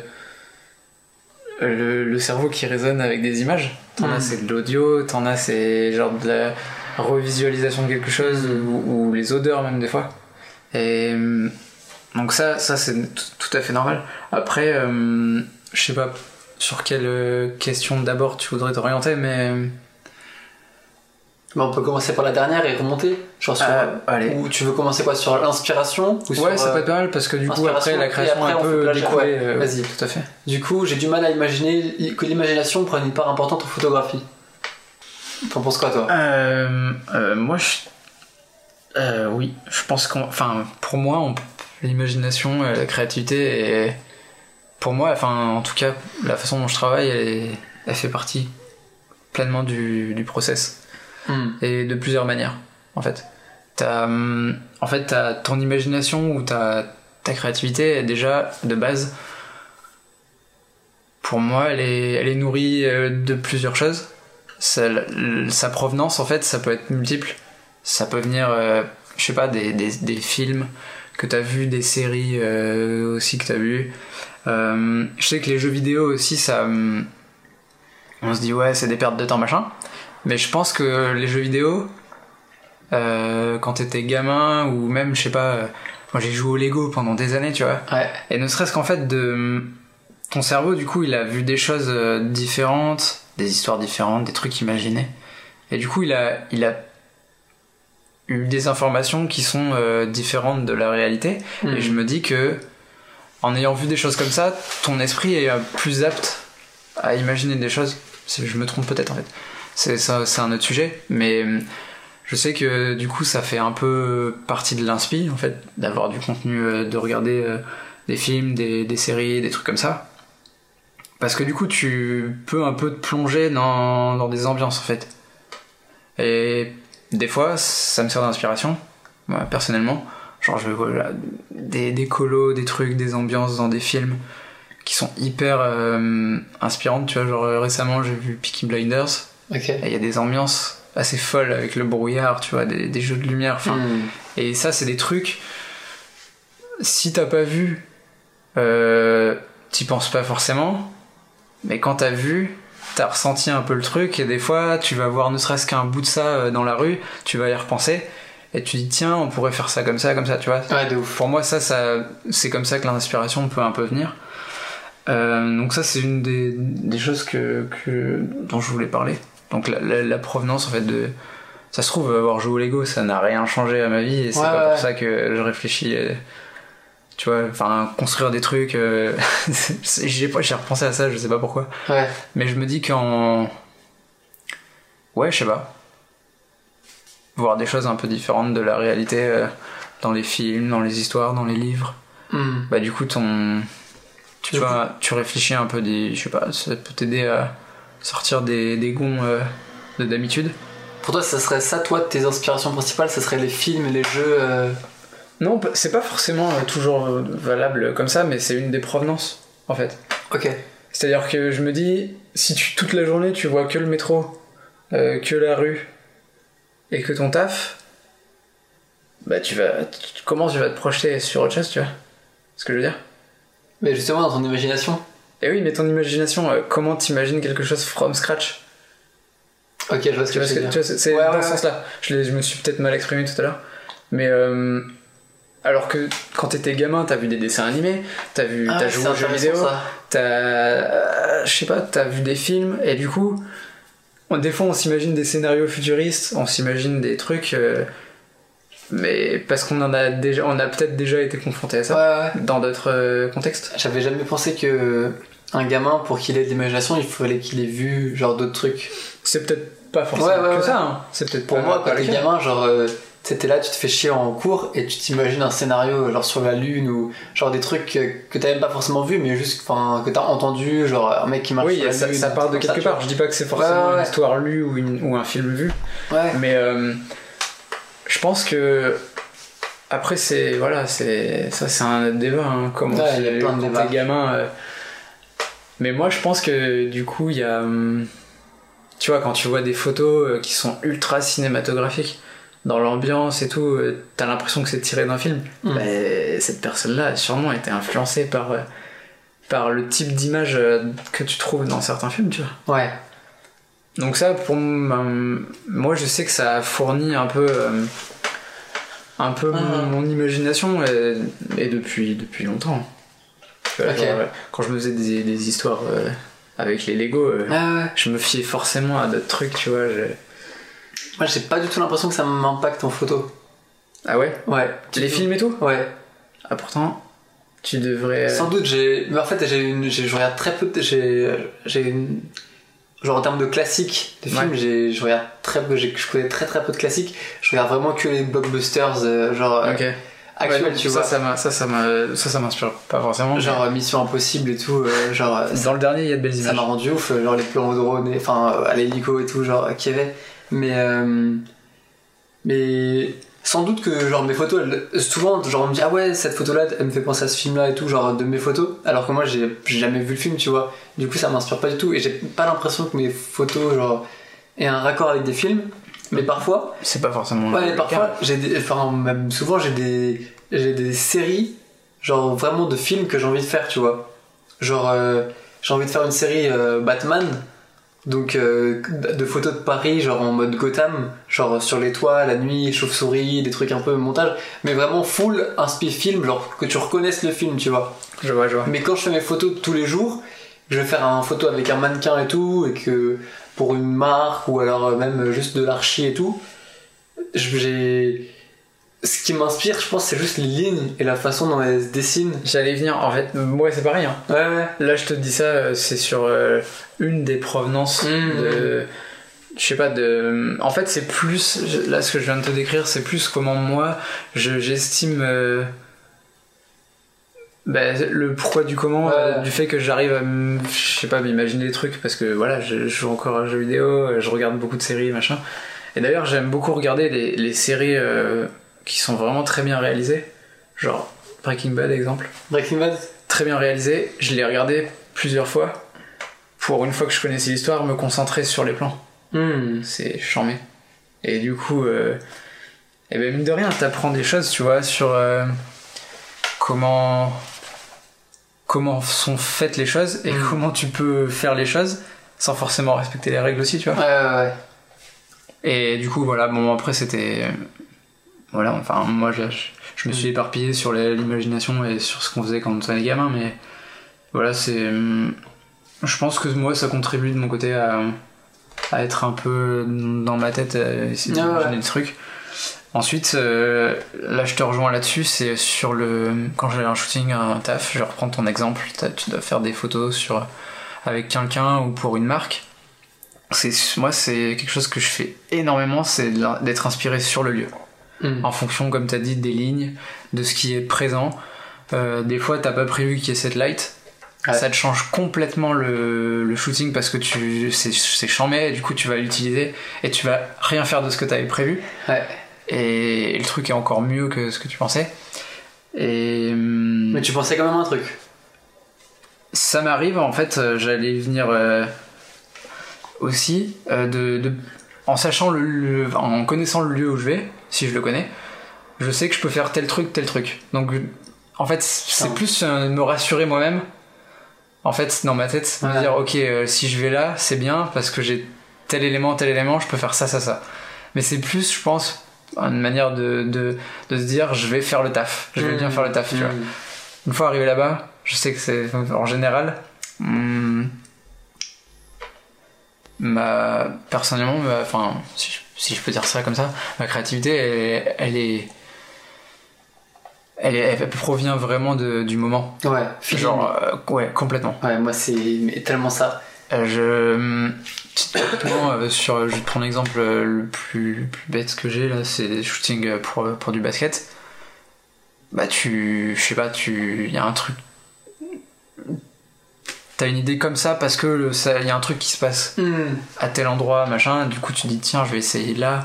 le, le cerveau qui résonne avec des images. T'en Mm. as c'est de l'audio, t'en as c'est genre de la revisualisation de quelque chose ou, ou les odeurs même des fois. Et euh, donc ça, ça c'est tout, à fait normal. Après, euh, je sais pas sur quelle euh, question d'abord tu voudrais t'orienter, mais Mais on peut commencer par la dernière et remonter. Genre sur, Euh, allez. Ou tu veux commencer quoi Sur l'inspiration ou sur, Ouais, ça euh, peut être pas mal parce que du coup après la création après, plage- découler. ouais, euh, vas-y. Tout à fait. Du coup, j'ai du mal à imaginer que l'imagination prenne une part importante en photographie. T'en penses quoi, toi? Euh, euh, moi, je... euh, oui, je pense qu'on, enfin, pour moi, on- l'imagination, la créativité, et pour moi, enfin, en tout cas, la façon dont je travaille, elle, est- elle fait partie pleinement du, du process Hmm. et de plusieurs manières, en fait. T'as, hum, en fait, t'as ton imagination ou ta, ta créativité, déjà, de base, pour moi, elle est, elle est nourrie euh, de plusieurs choses. Sa provenance, en fait, ça peut être multiple. Ça peut venir, euh, je sais pas, des, des, films que t'as vus, des séries euh, aussi que t'as vues. Euh, je sais que les jeux vidéo aussi, ça. hum, On se dit, ouais, c'est des pertes de temps, machin. Mais je pense que les jeux vidéo, euh, quand t'étais gamin, ou même, je sais pas, euh, moi j'ai joué au Lego pendant des années, tu vois. Ouais. Et ne serait-ce qu'en fait, de ton cerveau, du coup, il a vu des choses euh, différentes, des histoires différentes, des trucs imaginés. Et du coup, il a, il a eu des informations qui sont euh, différentes de la réalité. Hmm. Et je me dis que, en ayant vu des choses comme ça, ton esprit est plus apte à imaginer des choses. Je me trompe peut-être en fait. C'est un autre sujet, mais euh, je sais que du coup ça fait un peu partie de l'inspi en fait d'avoir du contenu, euh, de regarder euh, des films, des, séries, des trucs comme ça. Parce que du coup tu peux un peu te plonger dans, dans des ambiances en fait. Et des fois ça me sert d'inspiration, moi, personnellement. Genre je voilà, des, des colos, des trucs, des ambiances dans des films qui sont hyper inspirantes. Tu vois, genre récemment j'ai vu Peaky Blinders Et il y a des ambiances assez folles avec le brouillard, tu vois, des, des jeux de lumière. Enfin, Hmm. et ça, c'est des trucs. Si t'as pas vu, euh, t'y penses pas forcément. Mais quand t'as vu, t'as ressenti un peu le truc. Et des fois, tu vas voir ne serait-ce qu'un bout de ça euh, dans la rue, tu vas y repenser. Et tu dis, tiens, on pourrait faire ça comme ça, comme ça, tu vois. Ouais, de ouf. Pour moi, ça, ça c'est comme ça que l'inspiration peut un peu venir. Euh, donc ça, c'est une des, des choses que, que, dont je voulais parler. Donc la, la- la provenance, en fait, de... Ça se trouve, avoir joué au Lego, ça n'a rien changé à ma vie, et c'est Ouais, pas ouais. pour ça que je réfléchis... euh, tu vois, enfin, construire des trucs... euh, j'ai repensé à ça, je sais pas pourquoi. Ouais. Mais je me dis qu'en... Ouais, je sais pas. Voir des choses un peu différentes de la réalité euh, dans les films, dans les histoires, dans les livres. Hmm. Bah du coup, ton... Tu Du vois, tu réfléchis un peu des... Je sais pas, ça peut t'aider à sortir des, des gonds euh, de d'habitude. Pour toi, ça serait ça, toi, tes inspirations principales, ça serait les films, les jeux. euh, Non, c'est pas forcément euh, toujours valable comme ça, mais c'est une des provenances, en fait. Ok. C'est-à-dire que je me dis, si tu, toute la journée tu vois que le métro, euh, que la rue, et que ton taf, bah tu vas. tu- comment tu vas te projeter sur autre chose, tu vois Ce que je veux dire? Mais justement, dans ton imagination. Et oui, mais ton imagination, euh, comment t'imagines quelque chose from scratch Ok, je vois ce Tu que tu veux dire. c'est Ouais, dans ouais, ce sens-là. Je, me suis peut-être mal exprimé tout à l'heure. Mais euh, alors que quand t'étais gamin, t'as vu des dessins animés, t'as vu, Ah, t'as joué aux jeux vidéo, t'as, euh, je sais pas, t'as vu des films et du coup, on- des fois on s'imagine des scénarios futuristes, on s'imagine des trucs, mais parce qu'on en a déjà, on a peut-être déjà été confronté à ça Ouais, ouais. dans d'autres euh, contextes. J'avais jamais pensé que un gamin, pour qu'il ait de l'imagination, il fallait qu'il ait vu genre d'autres trucs. C'est peut-être pas forcément Ouais, que ça. hein. C'est peut-être Pour pas- moi, quand t'es gamin, genre, euh, t'es là, tu te fais chier en cours et tu t'imagines un scénario genre sur la lune ou genre des trucs que, que t'as même pas forcément vu, mais juste enfin que t'as entendu, genre un mec qui marche Oui, sur la ça, lune. ça part de quelque part. Je dis pas que c'est forcément une histoire lue ou, une- ou un film vu, mais euh, je pense que après c'est voilà c'est ça c'est un autre débat hein, comment Ouais, il y a plein de débats. gamin euh, mais moi je pense que du coup il y a hum, tu vois quand tu vois des photos euh, qui sont ultra cinématographiques dans l'ambiance et tout euh, t'as l'impression que c'est tiré d'un film Mm. Bah, cette personne là a sûrement été influencée par par le type d'image que tu trouves dans certains films tu vois Ouais. Donc ça, pour moi, je sais que ça a fourni un peu, euh, un peu Ah. mon, mon imagination et, et depuis depuis longtemps. Tu genre, euh, quand je me faisais des, des histoires euh, avec les Lego, euh, ouais. je me fiais forcément à d'autres trucs, tu vois. je- Moi, j'ai pas du tout l'impression que ça m'impacte en photo. Ah ouais? Ouais. Les films et tout? Ouais. Ah pourtant, tu devrais. euh, Sans doute, j'ai. Mais en fait, j'ai une. Je regarde très peu. J'ai une. Genre en termes de classiques de films, Ouais. j'ai, je regarde très peu. Je connais très très peu de classiques. Je regarde vraiment que les blockbusters, euh, genre euh, Ok. actuels, Ouais, tu ça, vois. ça m'a- ça, ça m'a- ça, ça m'inspire pas forcément. Genre euh, Mission Impossible et tout. euh, genre dans le dernier, il y a de belles ça images. m'a rendu ouf. Genre les plans au drone, enfin à l'hélico et tout, genre qu'il y avait. Mais. euh, mais. Sans doute que genre mes photos, elles- souvent genre on me dit ah ouais cette photo là elle me fait penser à ce film là et tout genre de mes photos. Alors que moi j'ai jamais vu le film tu vois. Du coup ça m'inspire pas du tout. Et j'ai pas l'impression que mes photos genre aient un raccord avec des films. Mais parfois C'est pas forcément. ouais le mais cas. parfois j'ai enfin même souvent j'ai des j'ai des séries genre vraiment de films que j'ai envie de faire tu vois. Genre euh, j'ai envie de faire une série euh, Batman donc euh, de photos de Paris genre en mode Gotham genre sur les toits la nuit chauve-souris des trucs un peu montage mais vraiment full inspi film genre que tu reconnaisses le film tu vois Je vois, je vois. mais quand je fais mes photos de tous les jours, je vais faire une photo avec un mannequin et tout, et que pour une marque ou alors même juste de l'archi et tout, j'ai. Ce qui m'inspire, je pense, c'est juste les lignes et la façon dont elles se dessinent. J'allais venir. En fait, moi c'est pareil. hein. Ouais, ouais. Là, je te dis ça, euh, c'est sur euh, une des provenances Mhm. de. Je sais pas, de. En fait, c'est plus. je- Là, ce que je viens de te décrire, c'est plus comment moi, je- j'estime. euh, bah, le pourquoi du comment, Ouais. euh, du fait que j'arrive à. Je sais pas, m'imaginer des trucs, parce que voilà, je, je joue encore à jeux vidéo, je regarde beaucoup de séries, machin. Et d'ailleurs, j'aime beaucoup regarder les, les séries euh, qui sont vraiment très bien réalisées. Genre Breaking Bad, exemple Breaking Bad très bien réalisé. Je l'ai regardé plusieurs fois pour une fois que je connaissais l'histoire, me concentrer sur les plans. Hmm. C'est charmé. Et du coup, euh, eh ben mine de rien, t'apprends des choses, tu vois, sur euh, comment comment sont faites les choses et Mm. comment tu peux faire les choses sans forcément respecter les règles aussi, tu vois. Ouais, ouais, ouais. Et du coup, voilà, bon, après, c'était. Voilà, enfin, moi, je, je me suis éparpillé sur l'imagination et sur ce qu'on faisait quand on était gamin, mais voilà, c'est. Je pense que moi, ça contribue de mon côté à, à être un peu dans ma tête, à essayer Ah ouais. d'imaginer des trucs. Ensuite, euh, là, je te rejoins là-dessus, c'est sur le. Quand j'ai un shooting, un taf, je reprends ton exemple, tu dois faire des photos sur, avec quelqu'un ou pour une marque c'est moi c'est quelque chose que je fais énormément c'est d'être inspiré sur le lieu Hmm. en fonction comme tu as dit des lignes de ce qui est présent Euh, des fois t'as pas prévu qu'il y ait cette light Ouais. ça te change complètement le, le shooting parce que tu c'est chambé et du coup tu vas l'utiliser et tu vas rien faire de ce que tu avais prévu Ouais. et le truc est encore mieux que ce que tu pensais et hum, Mais tu pensais quand même un truc. ça m'arrive en fait, euh, j'allais venir euh, aussi, euh, de, de- en sachant le, le- en connaissant le lieu où je vais, si je le connais, je sais que je peux faire tel truc, tel truc. Donc en fait, c'est plus euh, me rassurer moi-même. En fait, dans ma tête, me Ouais. dire ok, euh, si je vais là, c'est bien parce que j'ai tel élément, tel élément, je peux faire ça, ça, ça. Mais c'est plus, je pense, une manière de, de, de se dire, je vais faire le taf. Je vais bien faire le taf, tu vois. Mm. Une fois arrivé là-bas, je sais que c'est en général. hmm, personnellement, enfin, si je, si je peux dire ça comme ça, ma créativité, elle, elle est, elle, elle provient vraiment de, du moment. Ouais. Genre, euh, ouais, complètement. Ouais, moi c'est tellement ça. Euh, je, euh, sur, je vais te prendre l'exemple euh, le plus, le plus bête que j'ai là, c'est euh, pour, pour du basket. Bah tu, je sais pas, tu, il y a un truc. T'as une idée comme ça parce que il y a un truc qui se passe Mm. à tel endroit, machin. Du coup, tu dis tiens, je vais essayer là.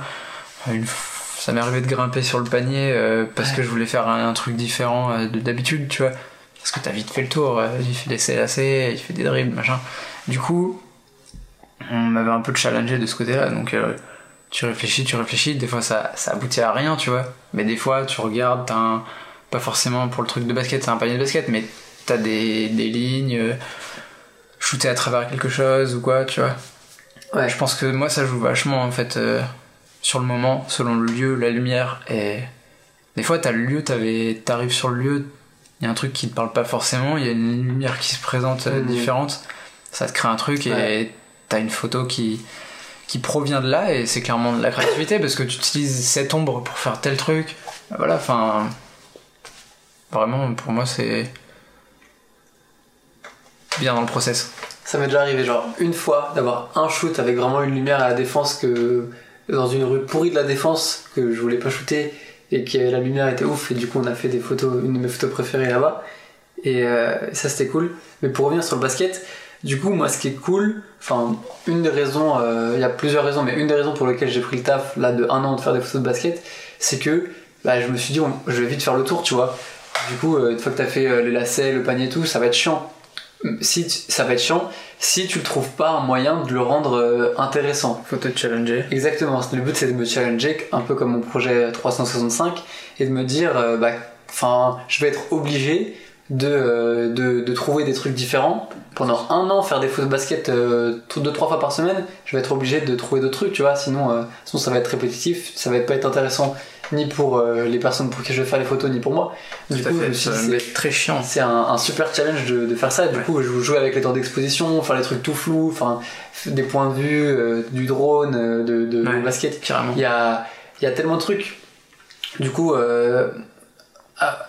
Une f- ça m'est arrivé de grimper sur le panier euh, parce que je voulais faire un, un truc différent euh, de d'habitude, tu vois. Parce que t'as vite fait le tour. euh, il fait des CAC, il fait des dribbles, machin. Du coup, on m'avait un peu challengé de ce côté-là. Donc, euh, tu réfléchis, tu réfléchis. Des fois, ça, ça aboutit à rien, tu vois. Mais des fois, tu regardes, t'as un. Pas forcément pour le truc de basket, c'est un panier de basket, mais t'as des, des lignes. Shooter à travers quelque chose ou quoi, tu vois. Ouais. Je pense que moi ça joue vachement en fait euh, sur le moment, selon le lieu, la lumière et des fois t'as le lieu, t'arrives sur le lieu, il y a un truc qui te parle pas forcément, il y a une lumière qui se présente euh, Mhm. différente, ça te crée un truc et t'as une photo qui qui provient de là et c'est clairement de la créativité parce que tu utilises cette ombre pour faire tel truc. Voilà, enfin vraiment pour moi c'est bien dans le process. Ça m'est déjà arrivé genre une fois d'avoir un shoot avec vraiment une lumière à la défense que dans une rue pourrie de la défense que je voulais pas shooter et que la lumière était ouf et du coup on a fait des photos, une de mes photos préférées là-bas et euh, ça c'était cool. Mais pour revenir sur le basket, du coup moi ce qui est cool, enfin une des raisons, euh, il y a plusieurs raisons, mais une des raisons pour lesquelles j'ai pris le taf là de un an de faire des photos de basket, c'est que bah, je me suis dit on- je vais vite faire le tour tu vois. Du coup euh, une fois que t'as fait les lacets, le panier tout, ça va être chiant si tu- ça va être chiant si tu ne trouves pas un moyen de le rendre euh, intéressant. Faut te challenger. Exactement, le but c'est de me challenger, un peu comme mon projet 365, et de me dire, euh, bah, enfin, je vais être obligé de, euh, de, de trouver des trucs différents. Pendant un an, faire des photos de basket deux, trois fois par semaine, je vais être obligé de trouver d'autres trucs, tu vois, sinon, sinon ça va être répétitif, ça va pas être intéressant ni pour euh, les personnes pour qui je vais faire les photos, ni pour moi. Du Tout coup, c'est- très chiant. c'est un, un super challenge de, de faire ça. Du Ouais. coup, je jouer avec les temps d'exposition, faire les trucs tout flous, enfin, des points de vue, euh, du drone, euh, de, de Ouais. basket. Carrément. Il y a, il y a tellement de trucs. Du coup, euh, ah,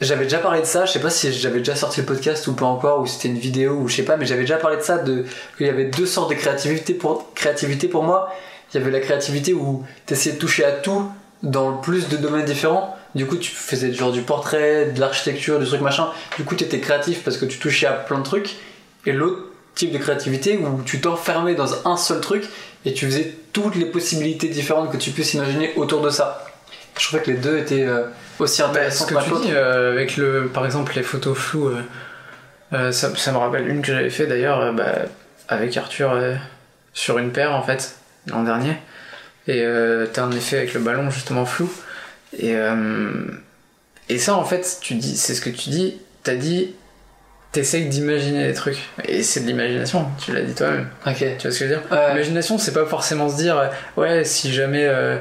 j'avais déjà parlé de ça. Je sais pas si j'avais déjà sorti le podcast ou pas encore, ou c'était une vidéo ou je sais pas, mais j'avais déjà parlé de ça, de qu'il y avait deux sortes de créativité pour créativité pour moi. Il y avait la créativité où t'essayais de toucher à tout dans le plus de domaines différents. Du coup, tu faisais genre du portrait, de l'architecture, du truc machin. Du coup, tu étais créatif parce que tu touchais à plein de trucs. Et l'autre type de créativité où tu t'enfermais dans un seul truc et tu faisais toutes les possibilités différentes que tu puisses imaginer autour de ça. Je trouvais que les deux étaient euh, aussi Bah, intéressants ce que que tu dis euh, avec le, par exemple les photos floues, euh, euh, ça, ça me rappelle une que j'avais fait d'ailleurs bah, avec Arthur sur une paire en fait l'an dernier. Et euh, t'as un effet avec le ballon justement flou. Et euh, et ça en fait tu dis, c'est ce que tu dis. T'as dit, t'essayes d'imaginer des trucs. Et c'est de l'imagination. Tu l'as dit toi-même. Ok. Tu vois ce que je veux dire? Ouais. L'imagination, c'est pas forcément se dire, euh, ouais, si jamais euh,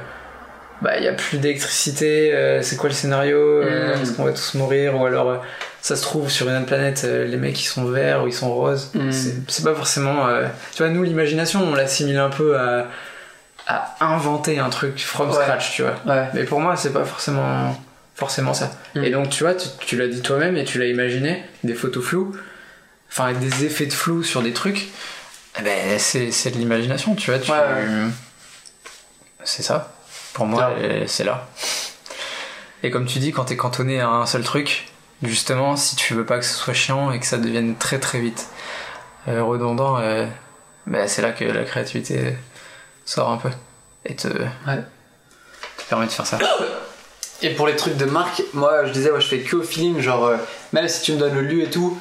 bah il y a plus d'électricité, euh, c'est quoi le scénario euh, Mm. Est-ce qu'on va tous mourir? Ou alors, euh, ça se trouve, sur une autre planète, les mecs ils sont verts ou ils sont roses. Mm. C'est- pas forcément. tu vois, nous, l'imagination, on l'assimile un peu à, à inventer un truc from Ouais. scratch, tu vois. Ouais. Mais pour moi, c'est pas forcément forcément ça. Mm. Et donc, tu vois, tu, tu l'as dit toi-même et tu l'as imaginé, des photos floues, enfin avec des effets de flou sur des trucs. Eh ben, c'est de l'imagination, tu vois. Tu... Ouais, ouais. C'est ça. Pour moi, euh, c'est là. Et comme tu dis, quand t'es cantonné à un seul truc, justement, si tu veux pas que ce soit chiant et que ça devienne très très vite euh, redondant, euh, ben, c'est là que la créativité sort un peu et te, te permet de faire ça. Et pour les trucs de marque, moi je disais, ouais, je fais que au feeling, genre, euh, même si tu me donnes le lieu et tout,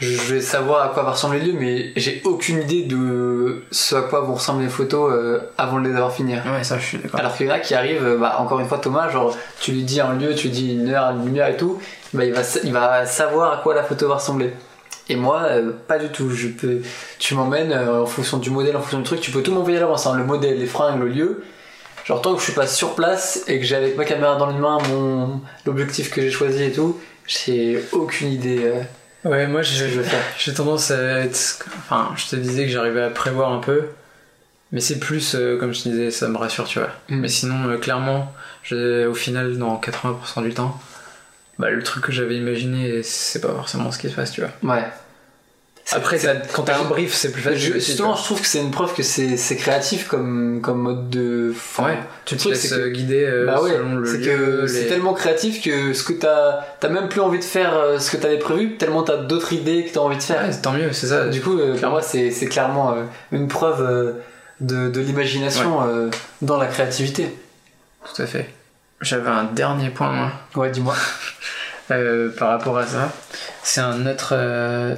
je vais savoir à quoi va ressembler le lieu, mais j'ai aucune idée de ce à quoi vont ressembler les photos euh, avant de les avoir finies. Ouais, ça, je suis d'accord. Alors qu'il y en a qui arrivent, euh, bah, encore une fois Thomas, genre tu lui dis un lieu, tu lui dis une heure, une lumière et tout, bah, il, va, il va savoir à quoi la photo va ressembler. Et moi, euh, pas du tout. Je peux, tu m'emmènes euh, en fonction du modèle, en fonction du truc, tu peux tout m'envoyer à l'avance. hein. Le modèle, les fringues, le lieu. Genre tant que je suis pas sur place et que j'ai avec ma caméra dans les mains mon l'objectif que j'ai choisi et tout, j'ai aucune idée euh, Ouais, moi j'ai j'ai tendance à être. Enfin, je te disais que j'arrivais à prévoir un peu. Mais c'est plus, euh, comme je te disais, ça me rassure, tu vois. Mm. Mais sinon, euh, clairement, je- au final, dans 80% du temps, bah, le truc que j'avais imaginé, c'est pas forcément ce qui se passe, tu vois. Ouais. Après, quand t'as un brief, c'est plus facile. justement, je trouve que c'est une preuve que c'est créatif comme, comme mode de. enfin, Ouais, tu te laisses c'est que- euh, guider euh, bah ouais, selon le c'est lieu. que les- c'est tellement créatif que ce que t'as t'as même plus envie de faire euh, ce que t'avais prévu, tellement t'as d'autres idées que t'as envie de faire. Ouais, tant mieux, c'est ça. Du coup, euh, pour moi, c'est clairement euh, une preuve euh, de, de l'imagination euh, dans la créativité. Tout à fait. J'avais un dernier point, moi. Ouais, dis-moi. Euh, par rapport à ça. C'est un autre. euh,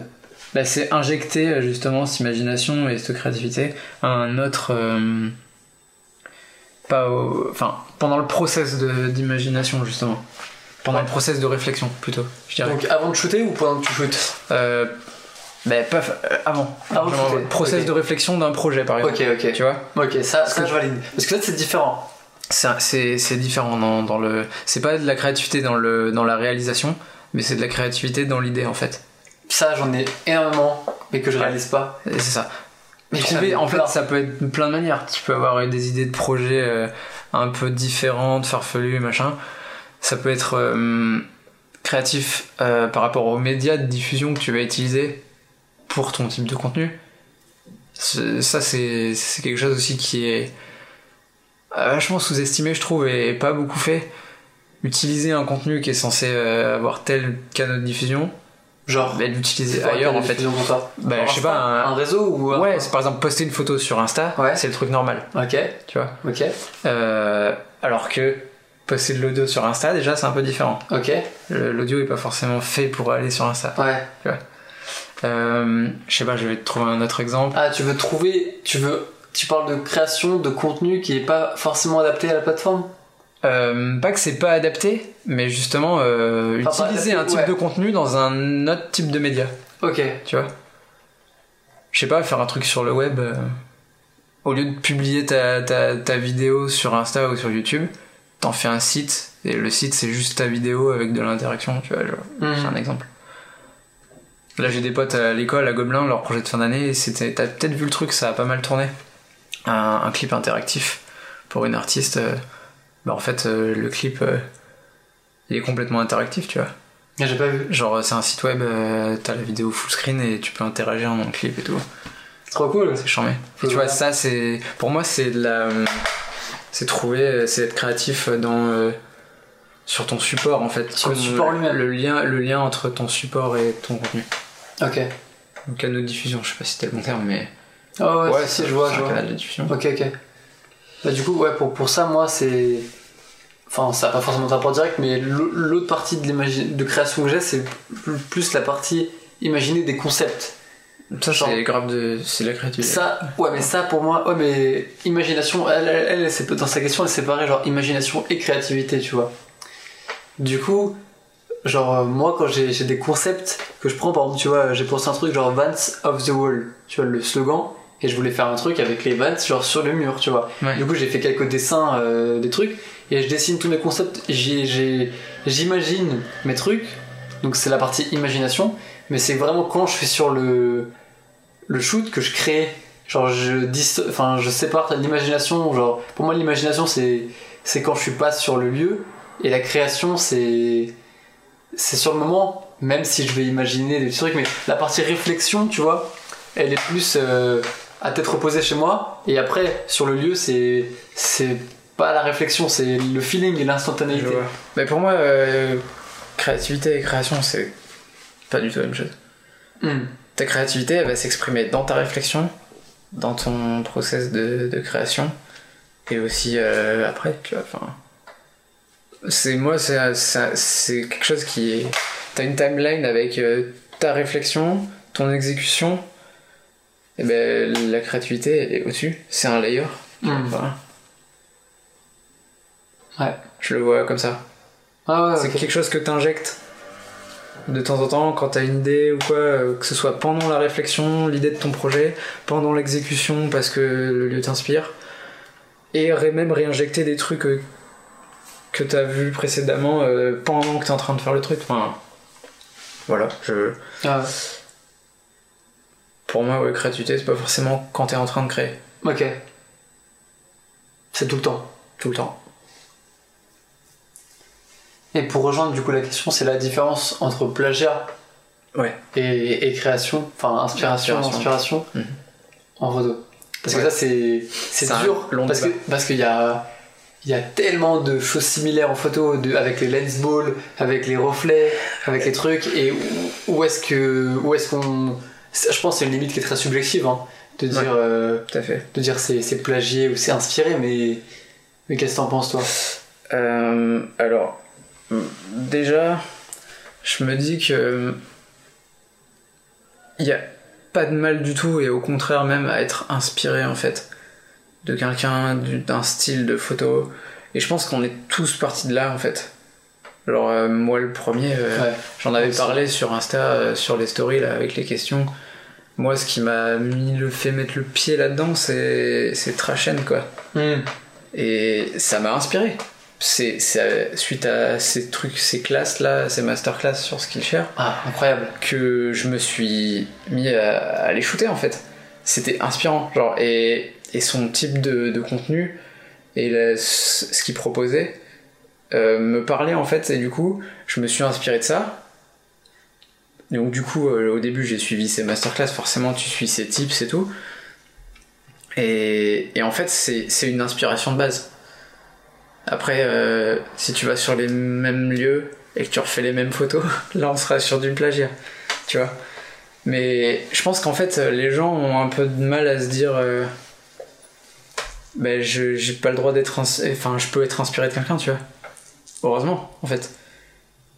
bah, c'est injecter euh, justement cette imagination et cette créativité à un autre. euh, Pas au- Enfin, pendant le process de- d'imagination, justement. Pendant Ouais. le process de réflexion, plutôt, je dirais. Donc avant de shooter ou pendant que tu shootes? Euh, bah, pas euh, avant. Avant shooter. process de réflexion d'un projet, par exemple. Ok, ok. Tu vois? Ok, ça, ça que- je valide. Parce que ça, c'est différent. C'est différent dans, dans le. C'est pas de la créativité dans, le, dans la réalisation, mais c'est de la créativité dans l'idée, en fait. Ça, j'en ai énormément, mais que je réalise pas. C'est ça. Mais Trouver, en fait, ça peut être de plein de manières. Tu peux avoir des idées de projets euh, un peu différentes, farfelues, machin. Ça peut être euh, créatif euh, par rapport aux médias de diffusion que tu vas utiliser pour ton type de contenu. Ça, c'est quelque chose aussi qui est vachement sous-estimé, je trouve, et pas beaucoup fait. Utiliser un contenu qui est censé euh, avoir tel canal de diffusion, Genre, bah, l'utiliser ailleurs en fait. Bah, je sais pas, un- un réseau ou un- Ouais, c'est par exemple poster une photo sur Insta, Ouais. c'est le truc normal, Ok, tu vois. ok, Euh, alors que poster de l'audio sur Insta, déjà, c'est un peu différent. ok. L'audio est pas forcément fait pour aller sur Insta. Ouais. Euh, je sais pas, je vais te trouver un autre exemple. Ah, tu veux trouver, tu veux, tu parles de création de contenu qui est pas forcément adapté à la plateforme Euh, pas que c'est pas adapté, mais justement euh, Enfin, utiliser adapté, un type ouais. de contenu dans un autre type de média, Ok, tu vois. Je sais pas, faire un truc sur le web. euh, au lieu de publier ta, ta, ta vidéo sur Insta ou sur YouTube, t'en fais un site, et le site c'est juste ta vidéo avec de l'interaction, tu vois. genre. Mhm. C'est un exemple. Là, j'ai des potes à l'école, à Gobelin, leur projet de fin d'année, t'as peut-être vu le truc, ça a pas mal tourné. Un, un clip interactif pour une artiste. euh, bah, en fait, euh, le clip, euh, il est complètement interactif, tu vois. Ah, j'ai pas vu. Genre, c'est un site web, t'as la vidéo full screen et tu peux interagir dans le clip et tout. C'est trop cool. C'est charmé. Et tu vois, ça, c'est. Pour moi, c'est de la. C'est trouver, c'est être créatif dans. sur ton support en fait. Sur le support lui-même. Le lien, le lien entre ton support et ton contenu. Ok. Donc canal de diffusion, je sais pas si c'était le bon terme, mais. Ah ouais, si, je vois, c'est je un vois. canal de diffusion. Ok, ok. Bah, du coup, ouais, pour, pour ça, moi, c'est. Enfin, ça n'a pas forcément de rapport direct, mais l'au- l'autre partie de, de création que j'ai, c'est plus- la partie imaginer des concepts. Ça, c'est grave de. C'est la créativité. Ça, ouais, mais ça pour moi, ouais, mais imagination, elle, elle, elle, dans sa question, elle séparait genre imagination et créativité, tu vois. Du coup, genre, euh, moi, quand j'ai des concepts que je prends, par exemple, tu vois, j'ai pensé un truc genre Vans of the Wall, tu vois, le slogan, et je voulais faire un truc avec les Vans, genre sur le mur, tu vois. Ouais. Du coup, j'ai fait quelques dessins, euh, des trucs, et je dessine tous mes concepts, j'imagine mes trucs, donc c'est la partie imagination, mais c'est vraiment quand je suis sur le, le shoot que je crée. Genre, je, dis, enfin, je sépare l'imagination, genre, pour moi, l'imagination, c'est, c'est quand je suis pas sur le lieu, et la création, c'est, c'est sur le moment, même si je vais imaginer des petits trucs, mais la partie réflexion, tu vois, elle est plus euh, à tête reposée chez moi, et après, sur le lieu, c'est, c'est pas la réflexion, c'est le feeling et l'instantanéité. Mais pour moi, euh, créativité et création, c'est pas du tout la même chose. Hmm. Ta créativité, elle va s'exprimer dans ta réflexion, dans ton process de, de création, et aussi euh, après, tu vois. Enfin, c'est moi, c'est c'est- c'est quelque chose qui est. T'as une timeline avec euh, ta réflexion, ton exécution, et ben la créativité est au-dessus. C'est un layer. Hmm. Voilà. Ouais. Je le vois comme ça. Ah ouais, C'est quelque chose que t'injectes De temps en temps, quand t'as une idée ou quoi, euh, que ce soit pendant la réflexion, l'idée de ton projet, pendant l'exécution parce que le lieu t'inspire, et même réinjecter des trucs euh, que t'as vu précédemment euh, pendant que t'es en train de faire le truc. Enfin, voilà, je... Ah, pour moi, ouais, créativité, c'est pas forcément quand t'es en train de créer, ok. C'est tout le temps. tout le temps. Et pour rejoindre du coup la question, c'est la différence entre plagiat Ouais. et, et création, enfin inspiration, Inspiration. inspiration, Mhm. en photo. Parce Ouais. que ça c'est c'est C'est un dur long parce que parce qu'il y a y a tellement de choses similaires en photo de, avec les lens balls, avec les reflets, avec les trucs et où, où est-ce que où est-ce qu'on je pense que c'est une limite qui est très subjective hein, de dire Ouais. euh, Tout à fait. de dire c'est c'est plagié ou c'est inspiré mais mais qu'est-ce que t'en penses toi? Euh, alors, déjà, je me dis que il n'y a pas de mal du tout et au contraire même à être inspiré en fait de quelqu'un, du- d'un style de photo. Et je pense qu'on est tous partis de là en fait. Alors euh, moi le premier, euh, Ouais. j'en avais parlé sur Insta, euh, sur les stories là avec les questions. Moi ce qui m'a mis le fait mettre le pied là-dedans c'est c'est Trashen quoi. Hmm. Et ça m'a inspiré. C'est c'est suite à ces trucs, ces classes là, ces masterclass sur Skillshare, Ah incroyable. que je me suis mis à, à les shooter en fait. C'était inspirant, genre et, et son type de, de contenu et ce qu'il proposait euh, me parlait en fait et du coup je me suis inspiré de ça. Donc du coup euh, au début j'ai suivi ces masterclass, forcément tu suis ces tips et tout. Et, et en fait c'est une inspiration de base. Après, euh, si tu vas sur les mêmes lieux et que tu refais les mêmes photos, là on sera sur du plagiat, tu vois. Mais je pense qu'en fait, les gens ont un peu de mal à se dire, ben je j'ai pas le droit d'être, enfin je peux être inspiré de quelqu'un, tu vois. Heureusement, en fait.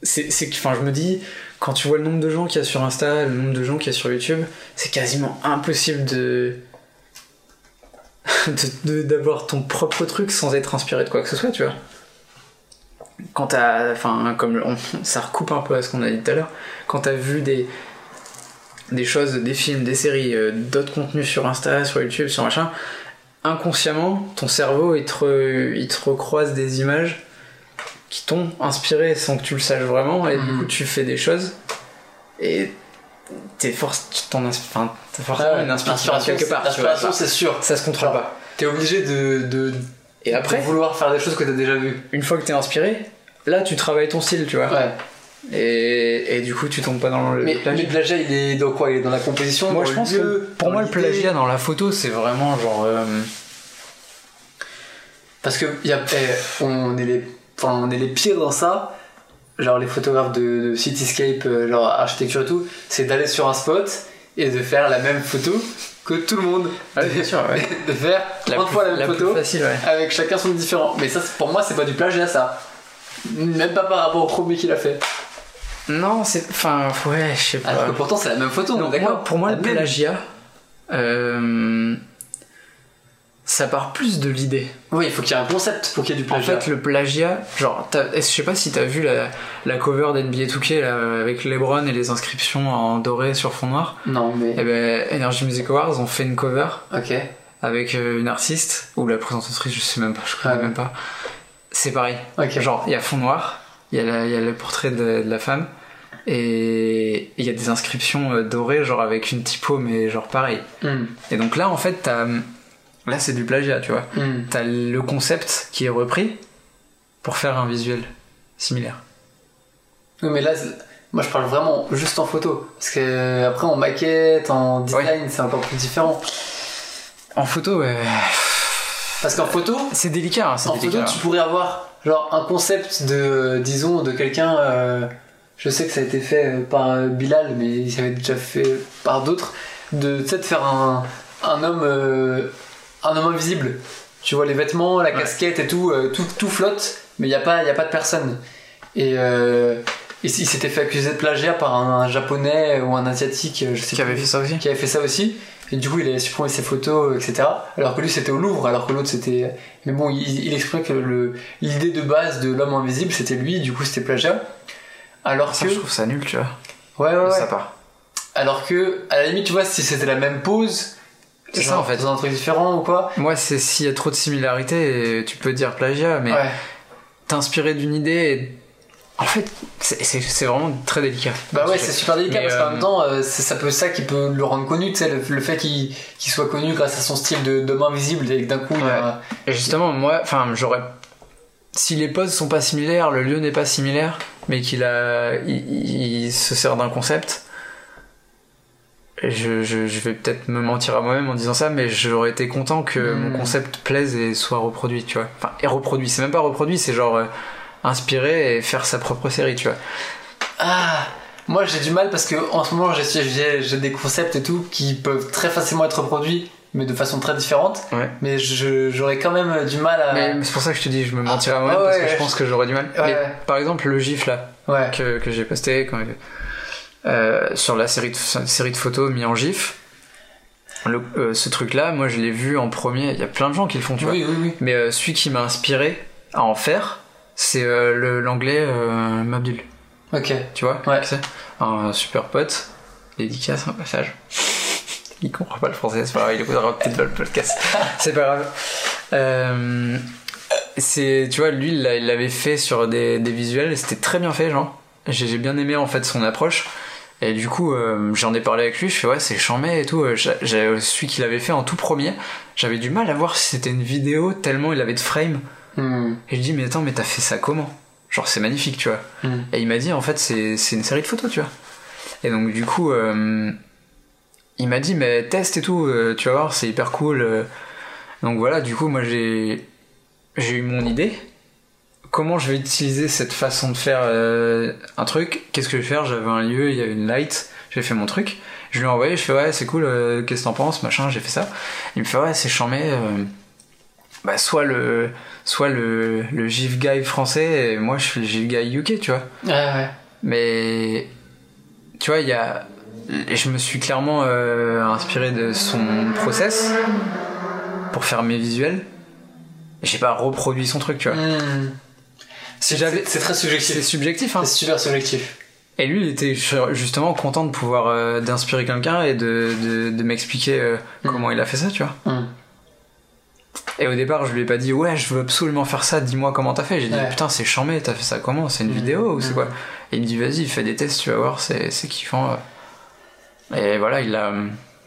C'est, que, enfin je me dis, quand tu vois le nombre de gens qu'il y a sur Insta, le nombre de gens qu'il y a sur YouTube, c'est quasiment impossible de d'avoir ton propre truc sans être inspiré de quoi que ce soit, tu vois. Quand t'as. Enfin, comme on- ça recoupe un peu à ce qu'on a dit tout à l'heure, quand t'as vu des. des choses, des films, des séries, euh, d'autres contenus sur Insta, sur YouTube, sur machin, inconsciemment, ton cerveau il te, il te recroise des images qui t'ont inspiré sans que tu le saches vraiment, et du Mhm. coup tu fais des choses, et t'es force, tu t'en enfin, t'as forcément Ah ouais, une inspiration quelque part. L'inspiration, c'est sûr. Ça se contrôle Genre, pas. T'es obligé de, de, Et après, de vouloir faire des choses que t'as déjà vues. une fois que t'es inspiré, là tu travailles ton style, tu vois. Ouais. Et, et du coup tu tombes pas dans le Mais, plagiat. mais le plagiat, il est dans quoi? Il est dans la composition Moi je pense lieu, que pour moi le plagiat dans la photo c'est vraiment genre. euh, Parce que y a, eh, on, est les, enfin, on est les pires dans ça. Genre les photographes de, de cityscape, euh, genre architecture et tout, c'est d'aller sur un spot et de faire la même photo que tout le monde. Ouais, bien sûr, ouais. de faire 30 fois la même photo facile, ouais. avec chacun son différent. Mais ça, pour moi, c'est pas du plagiat ça. Même pas par rapport au premier qu'il a fait. Non, c'est. Enfin, ouais, je sais pas. Alors que pourtant, c'est la même photo, Non, d'accord pour moi, le plagiat, euh, ça part plus de l'idée. Oui, il faut qu'il y ait un concept pour qu'il y ait du En plagiat. fait, le plagiat, genre, je sais pas si t'as vu la, la cover d'NBA 2K là, avec LeBron et les inscriptions en doré sur fond noir. Non, mais. Et ben, Energy Music Awards ont fait une cover Ok. avec euh, une artiste ou la présentatrice, je sais même pas, je connais Ah même pas. C'est pareil. Ok. Genre, il y a fond noir, il y, a y le portrait de, de la femme, et il y a des inscriptions euh, dorées, genre avec une typo, mais genre pareil. Hmm. Et donc là, en fait, t'as. Là, c'est du plagiat, tu vois. Hmm. T'as le concept qui est repris pour faire un visuel similaire. Oui, mais là, moi je parle vraiment juste en photo. Parce que après en maquette, en design, c'est encore plus différent. En photo, ouais. Parce qu'en photo, C'est délicat, hein, en photo, délicat. tu pourrais avoir genre un concept de, disons, de quelqu'un. euh, je sais que ça a été fait euh, par euh, Bilal, mais il s'avait déjà fait par d'autres. De, tu sais, de faire un, un homme, euh, un homme invisible. Tu vois les vêtements, la Ouais. casquette et tout, euh, tout, tout flotte, mais il n'y a pas, y a pas de personne. Et euh, il il s'était fait accuser de plagiat par un, un japonais ou un asiatique, je sais Qui avait fait ça aussi qui avait fait ça aussi. Et du coup, il avait supprimé ses photos, etc. Alors que lui, c'était au Louvre, alors que l'autre, c'était. Mais bon, il, il que l'idée de base de l'homme invisible, c'était lui, du coup, c'était plagiat. Alors Ça, que. je trouve ça nul, tu vois. Ouais, ouais, ouais. sa part. Alors que, à la limite, tu vois, si c'était la même pose. C'est ça, en fait. Dans un truc différent ou quoi. Moi, c'est s'il y a trop de similarités, tu peux dire plagiat, mais Ouais. t'inspirer d'une idée. et- En fait, c'est- vraiment très délicat. Bah ouais, c'est super délicat Mais, parce qu'en euh, même temps, euh, c'est ça peut ça qui peut le rendre connu, tu sais, le, le fait qu'il soit connu grâce à son style de, de main visible et que d'un coup, il y a- Et justement, moi, enfin, j'aurais. Si les poses sont pas similaires, le lieu n'est pas similaire, mais qu'il a, il, il- il se sert d'un concept. Je, je, je vais peut-être me mentir à moi-même en disant ça, mais j'aurais été content que Hmm. mon concept plaise et soit reproduit, tu vois. Enfin, et reproduit, c'est même pas reproduit, c'est genre euh, inspiré et faire sa propre série, tu vois. Ah Moi j'ai du mal parce que en ce moment j'ai- des concepts et tout qui peuvent très facilement être reproduits, mais de façon très différente. Ouais. Mais j'aurais quand même du mal à. Mais c'est pour ça que je te dis, je me mentirais à moi-même Ah, parce ouais, que je pense que j'aurais du mal. Mais, par exemple, le gif là, que, que j'ai posté quand, euh, sur la série de, série de photos mis en gif. Le- euh, ce truc-là, moi je l'ai vu en premier. Il y a plein de gens qui le font, tu vois. Oui, oui, oui. Mais euh, celui qui m'a inspiré à en faire, c'est euh, l'anglais euh, Mabdul. Ok. Tu vois Ouais. Un super pote. Dédicace, un passage. Il comprend pas le français, c'est pas grave, il écoutera peut-être pas le podcast. c'est pas grave. Euh, c'est, tu vois, lui, il l'a- il l'avait fait sur des, des visuels c'était très bien fait, genre. J'ai j'ai bien aimé en fait son approche. Et du coup, euh, j'en ai parlé avec lui, je fais ouais, c'est chambé et tout. Euh, celui qu'il avait fait en tout premier. J'avais du mal à voir si c'était une vidéo tellement il avait de frames. Hmm. Et je dis, mais attends, mais t'as fait ça comment? Genre, c'est magnifique, tu vois. Hmm. Et il m'a dit, en fait, c'est une série de photos, tu vois. Et donc, du coup, euh, il m'a dit, mais teste et tout, euh, tu vas voir, c'est hyper cool. Donc voilà, du coup, moi, j'ai eu mon idée. Comment je vais utiliser cette façon de faire euh, un truc? Qu'est-ce que je vais faire? J'avais un lieu, il y avait une light, j'ai fait mon truc. Je lui ai envoyé, je fais ouais, c'est cool, euh, qu'est-ce que t'en penses Machin, j'ai fait ça. Il me fait ouais, c'est chambé. euh, bah, soit le, soit le, le GIF guy français et moi je suis le GIF guy UK, tu vois. Ouais, ouais. Mais tu vois, il y a. Et je me suis clairement euh, inspiré de son process pour faire mes visuels. J'ai pas reproduit son truc, tu vois. Hmm. Si j'avais- C'est très C'est subjectif. subjectif, hein. C'est super subjectif. Et lui, il était justement content de pouvoir euh, d'inspirer quelqu'un et de, de, de m'expliquer euh, Mm. comment il a fait ça, tu vois. Hmm. Et au départ, je lui ai pas dit ouais, je veux absolument faire ça, dis-moi comment t'as fait. J'ai dit Ouais. putain, c'est chambé, t'as fait ça comment? C'est une Mm. vidéo ou c'est Mm. quoi? Et il me dit vas-y, fais des tests, tu vas voir, c'est c'est kiffant. Et voilà, il a.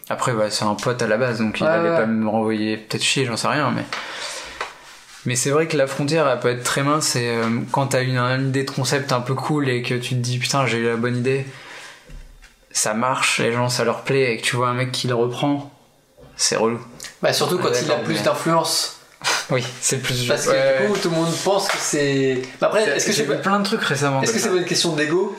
Après, ouais, c'est un pote à la base, donc il Ouais, allait ouais. pas me renvoyer peut-être chier, j'en sais rien, mais. Mais c'est vrai que la frontière, elle peut être très mince et euh, quand t'as une, une idée de concept un peu cool et que tu te dis putain, j'ai eu la bonne idée, ça marche, les gens ça leur plaît et que tu vois un mec qui le reprend, c'est relou. Bah, surtout quand Ouais, il a plus mais- d'influence. Oui, c'est plus Parce que Ouais, du coup, tout le monde pense que c'est. Bah, après, est-ce que j'ai c'est vu plein de trucs récemment est-ce que c'est pas une question d'ego?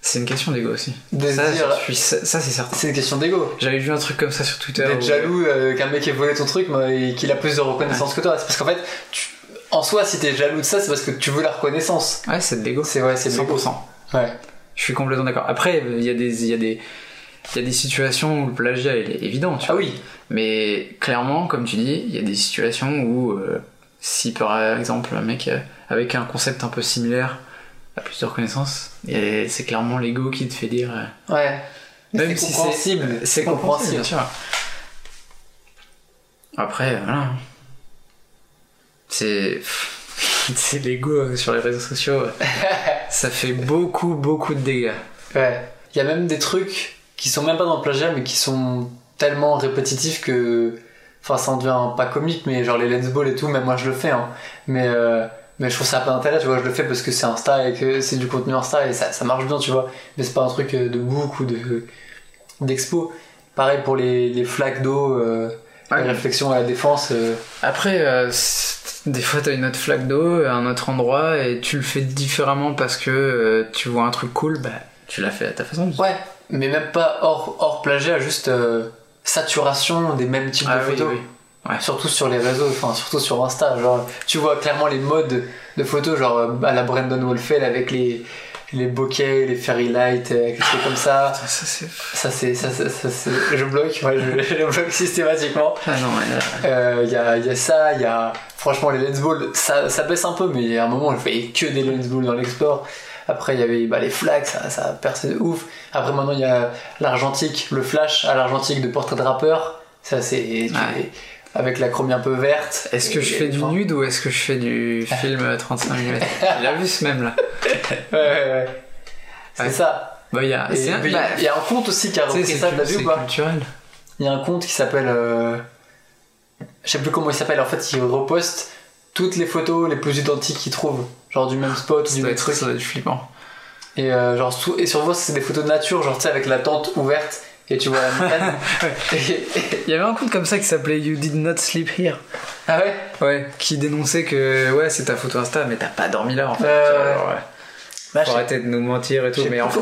C'est une question d'ego aussi. de Ça, dire. je suis- ça, ça, c'est certain. C'est une question d'ego. J'avais vu un truc comme ça sur Twitter. D'être où- jaloux euh, qu'un mec ait volé ton truc mais, et qu'il a plus de reconnaissance que toi. C'est parce qu'en fait, tu- en soi, si t'es jaloux de ça, c'est parce que tu veux la reconnaissance. Ouais, c'est de l'ego. C'est ouais, c'est de l'ego. 100%. Ouais. Je suis complètement d'accord. Après, il y a des, il y a des, il y a des situations où le plagiat il est évident. Tu Ah vois. oui. Mais clairement, comme tu dis, il y a des situations où, euh, si par exemple un mec euh, avec un concept un peu similaire plus de reconnaissance, et c'est clairement l'ego qui te fait dire. euh, Ouais. Même c'est si compréhensible. C'est compréhensible, bien sûr. Après, voilà. C'est. C'est l'ego euh, sur les réseaux sociaux. euh, ça fait beaucoup, beaucoup de dégâts. Ouais. Il y a même des trucs qui sont même pas dans le plagiat, mais qui sont tellement répétitifs que. Enfin, ça en devient pas comique, mais genre les lens balls et tout, même moi je le fais, hein. Mais, euh, mais je trouve ça pas d'intérêt, tu vois. Je le fais parce que c'est Insta et que c'est du contenu Insta et ça, ça marche bien, tu vois. Mais c'est pas un truc euh, de book ou de d'expo. Pareil pour les, les flaques d'eau, euh, Ouais. les réflexions à la défense. euh, Après, euh, des fois, t'as une autre flaque d'eau à un autre endroit et tu le fais différemment parce que tu vois un truc cool, bah tu l'as fait à ta façon. Ouais, mais même pas hors, hors plagiat, juste saturation des mêmes types Ah de oui, photos. oui. Ouais. Surtout sur les réseaux, enfin surtout sur Insta, genre tu vois clairement les modes de photos, genre euh, à la Brandon Wolfeld avec les, les bokeh, les fairy light, euh, quelque chose comme ça. Ça, c'est. Ça c'est, ça, ça, je bloque, ouais, je, je bloque systématiquement. Ah non, Euh, Il y, a, y a ça, il y a franchement les lens balls, ça, ça baisse un peu, mais à un moment je fais que des lens balls dans l'explore. Après, il y avait bah, les flags, ça, ça a percé de ouf. Après, maintenant, il y a l'argentique, le flash à l'argentique de portrait de rappeur. Ça, c'est. tu- Ouais. Avec la chromie un peu verte. Est-ce que je fais du nude ou est-ce que je fais du film 35 mm Il a vu ce même là. Ouais, ouais, ouais. C'est Ouais. ça. Bah, il y a. Un- bah, y a compte aussi qui a repris ça, t'as vu ou pas. Il y a un compte qui s'appelle. euh, Je sais plus comment il s'appelle. En fait, il reposte toutes les photos les plus identiques qu'il trouve. Genre du même spot ou du même truc. ça doit être flippant. Et, euh, genre, sous- et sur c'est des photos de nature, genre tu sais, avec la tente ouverte. Et tu vois la montagne. Il y avait un compte comme ça qui s'appelait You Did Not Sleep Here. Ah ouais? Ouais, qui dénonçait que ouais, c'est ta photo Insta, mais t'as pas dormi là en fait. Ouais, ouais, ouais. Bah, Faut arrêter de nous mentir et tout. Mais en fait,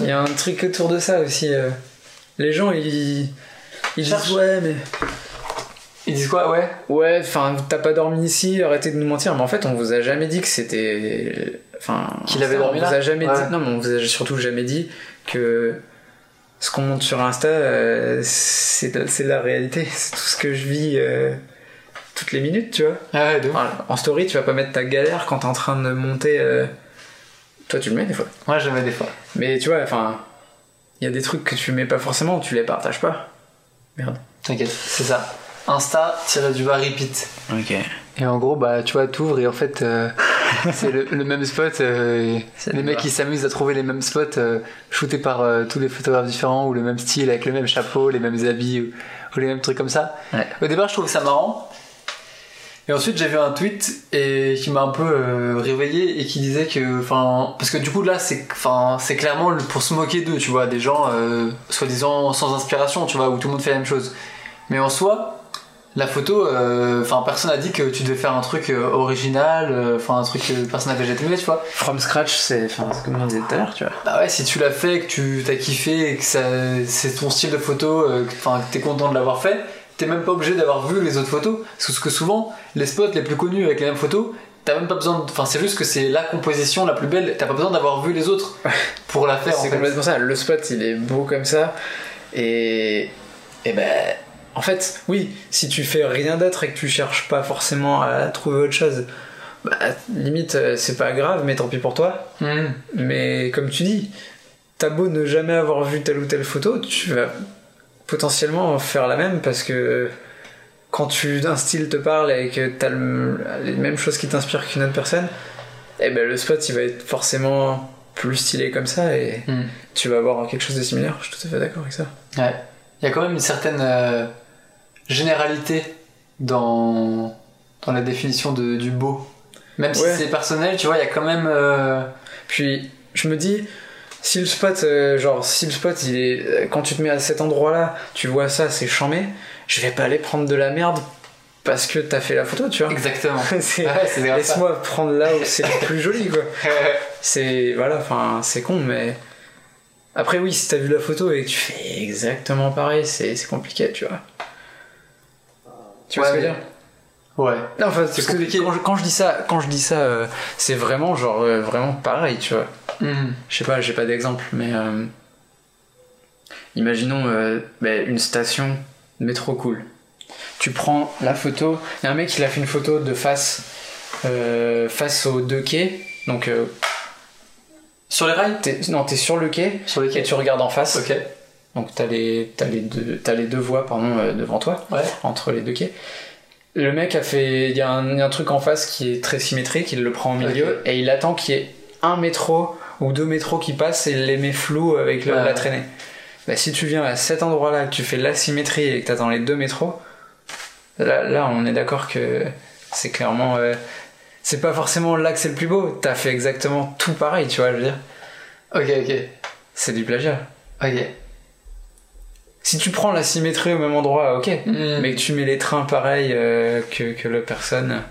il y a un truc autour de ça aussi. euh. Les gens, ils, ils disent ouais, mais Ils disent quoi Ouais? ouais, enfin, t'as pas dormi ici, arrêtez de nous mentir. Mais en fait, on vous a jamais dit que c'était, enfin, Qu'il avait dormi on là vous a jamais Ouais. dit. Non, mais on vous a surtout jamais dit que ce qu'on monte sur Insta, euh, c'est c'est la réalité. C'est tout ce que je vis euh, toutes les minutes, tu vois. Ah ouais, de en story, tu vas pas mettre ta galère quand t'es en train de monter. euh, Toi, tu le mets des fois. Moi, j'aimais des fois. Mais tu vois, enfin, il y a des trucs que tu mets pas forcément, tu les partages pas. Merde. T'inquiète, c'est ça. Insta, tiré du bas, repeat. Ok. Et en gros, bah, tu vois, t'ouvres et en fait, euh, c'est le, le même spot. euh, les mecs, ils s'amusent à trouver les mêmes spots euh, shootés par euh, tous les photographes différents ou le même style avec le même chapeau, les mêmes habits ou, ou les mêmes trucs comme ça. Ouais. Au départ, je trouvais ça marrant. Et ensuite, j'ai vu un tweet et qui m'a un peu réveillé et qui disait que, enfin, parce que du coup là, c'est, enfin, c'est clairement pour se moquer d'eux, tu vois, des gens soi-disant sans inspiration, tu vois, où tout le monde fait la même chose. Mais en soi, la photo, euh, enfin, personne n'a dit que tu devais faire un truc euh, original, euh, enfin, un truc que personne n'avait jamais aimé, tu vois. From scratch, c'est comme on disait tout à l'heure, tu vois. Bah ouais, si tu l'as fait, que tu t'as kiffé et que c'est ton style de photo, que- enfin, que t'es content de l'avoir fait, t'es même pas obligé d'avoir vu les autres photos. Parce que souvent, les spots les plus connus avec les mêmes photos, t'as même pas besoin. Enfin, c'est juste que c'est la composition la plus belle, t'as pas besoin d'avoir vu les autres pour la faire C'est fait. complètement ça. Le spot, il est beau comme ça. Et. Et ben. En fait, oui, si tu fais rien d'autre et que tu cherches pas forcément à trouver autre chose, bah, limite, euh, c'est pas grave, mais tant pis pour toi. Mhm. Mais comme tu dis, t'as beau ne jamais avoir vu telle ou telle photo, tu vas potentiellement en faire la même parce que quand tu un style te parle et que t'as le- les mêmes choses qui t'inspirent qu'une autre personne, eh ben le spot il va être forcément plus stylé comme ça et Mhm. tu vas avoir quelque chose de similaire. Je suis tout à fait d'accord avec ça. Ouais. Il y a quand même une certaine euh, généralité dans, dans la définition de, du beau. Même si Ouais. c'est personnel, tu vois, il y a quand même. euh, Puis je me dis, si le spot, euh, genre si le spot il est, quand tu te mets à cet endroit-là, tu vois ça, c'est chambé, je vais pas aller prendre de la merde parce que t'as fait la photo, tu vois. Exactement. Ouais. Laisse-moi prendre là où c'est le plus joli, quoi. C'est voilà, enfin c'est con, mais après oui, si t'as vu la photo et que tu fais exactement pareil, c'est compliqué, tu vois. Tu vois Ouais, ce que je veux dire? Ouais. Non, enfin, parce que quand je, quand je dis ça, quand je dis ça, euh, c'est vraiment genre euh, vraiment pareil, tu vois. Mhm. Je sais pas, j'ai pas d'exemple, mais euh, imaginons ben, une station métro cool. Tu prends la photo, il y a un mec qui a fait une photo de face, face aux deux quais, donc euh, Sur les rails t'es, non t'es sur le quai Sur les et quais tu regardes en face, Ok. donc t'as les, t'as les deux, les deux voies pardon euh, devant toi, Ouais. entre les deux quais. Le mec a fait, il y, a un truc en face qui est très symétrique, il le prend au milieu et il attend qu'il y ait un métro ou deux métros qui passent et il les met flous avec le- la traînée. Bah, si tu viens à cet endroit-là, que tu fais l'asymétrie et que tu attends les deux métros, là, là on est d'accord que c'est clairement. euh, c'est pas forcément là que c'est le plus beau, t'as fait exactement tout pareil, tu vois, je veux dire. Ok, ok. C'est du plagiat. Ok. Si tu prends la symétrie au même endroit, ok. Mhm. Mais que tu mets les trains pareils euh, que, que la personne.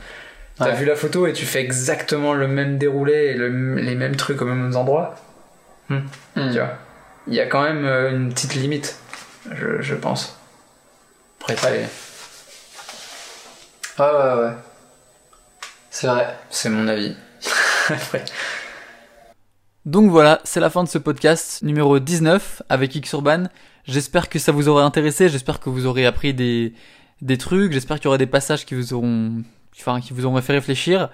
T'as Ouais. vu la photo et tu fais exactement le même déroulé et le- les mêmes trucs aux mêmes endroits. Mhm. Tu vois. Il y a quand même euh, une petite limite, je, je pense. Après, c'est- Ouais, ouais, ouais. C'est vrai. c'est mon avis. Donc voilà, c'est la fin de ce podcast numéro 19 avec X Urban. J'espère que ça vous aura intéressé, j'espère que vous aurez appris des, des trucs, j'espère qu'il y aura des passages qui vous auront, enfin, qui vous auront fait réfléchir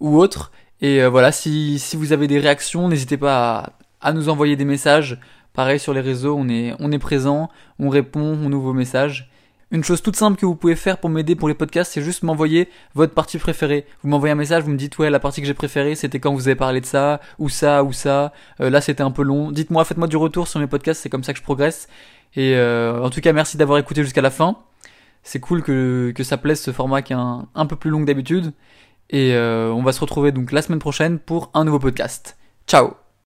ou autres. Et euh, voilà, si, si vous avez des réactions, n'hésitez pas à, à nous envoyer des messages. Pareil sur les réseaux, on est, on est présent, on répond, on ouvre vos messages. Une chose toute simple que vous pouvez faire pour m'aider pour les podcasts, c'est juste m'envoyer votre partie préférée. Vous m'envoyez un message, vous me dites ouais la partie que j'ai préférée c'était quand vous avez parlé de ça, ou ça, ou ça. Euh, là c'était un peu long. Dites-moi, faites-moi du retour sur mes podcasts, c'est comme ça que je progresse. Et euh, en tout cas merci d'avoir écouté jusqu'à la fin. C'est cool que, que ça plaise ce format qui est un, peu plus long que d'habitude. Et euh, on va se retrouver donc la semaine prochaine pour un nouveau podcast. Ciao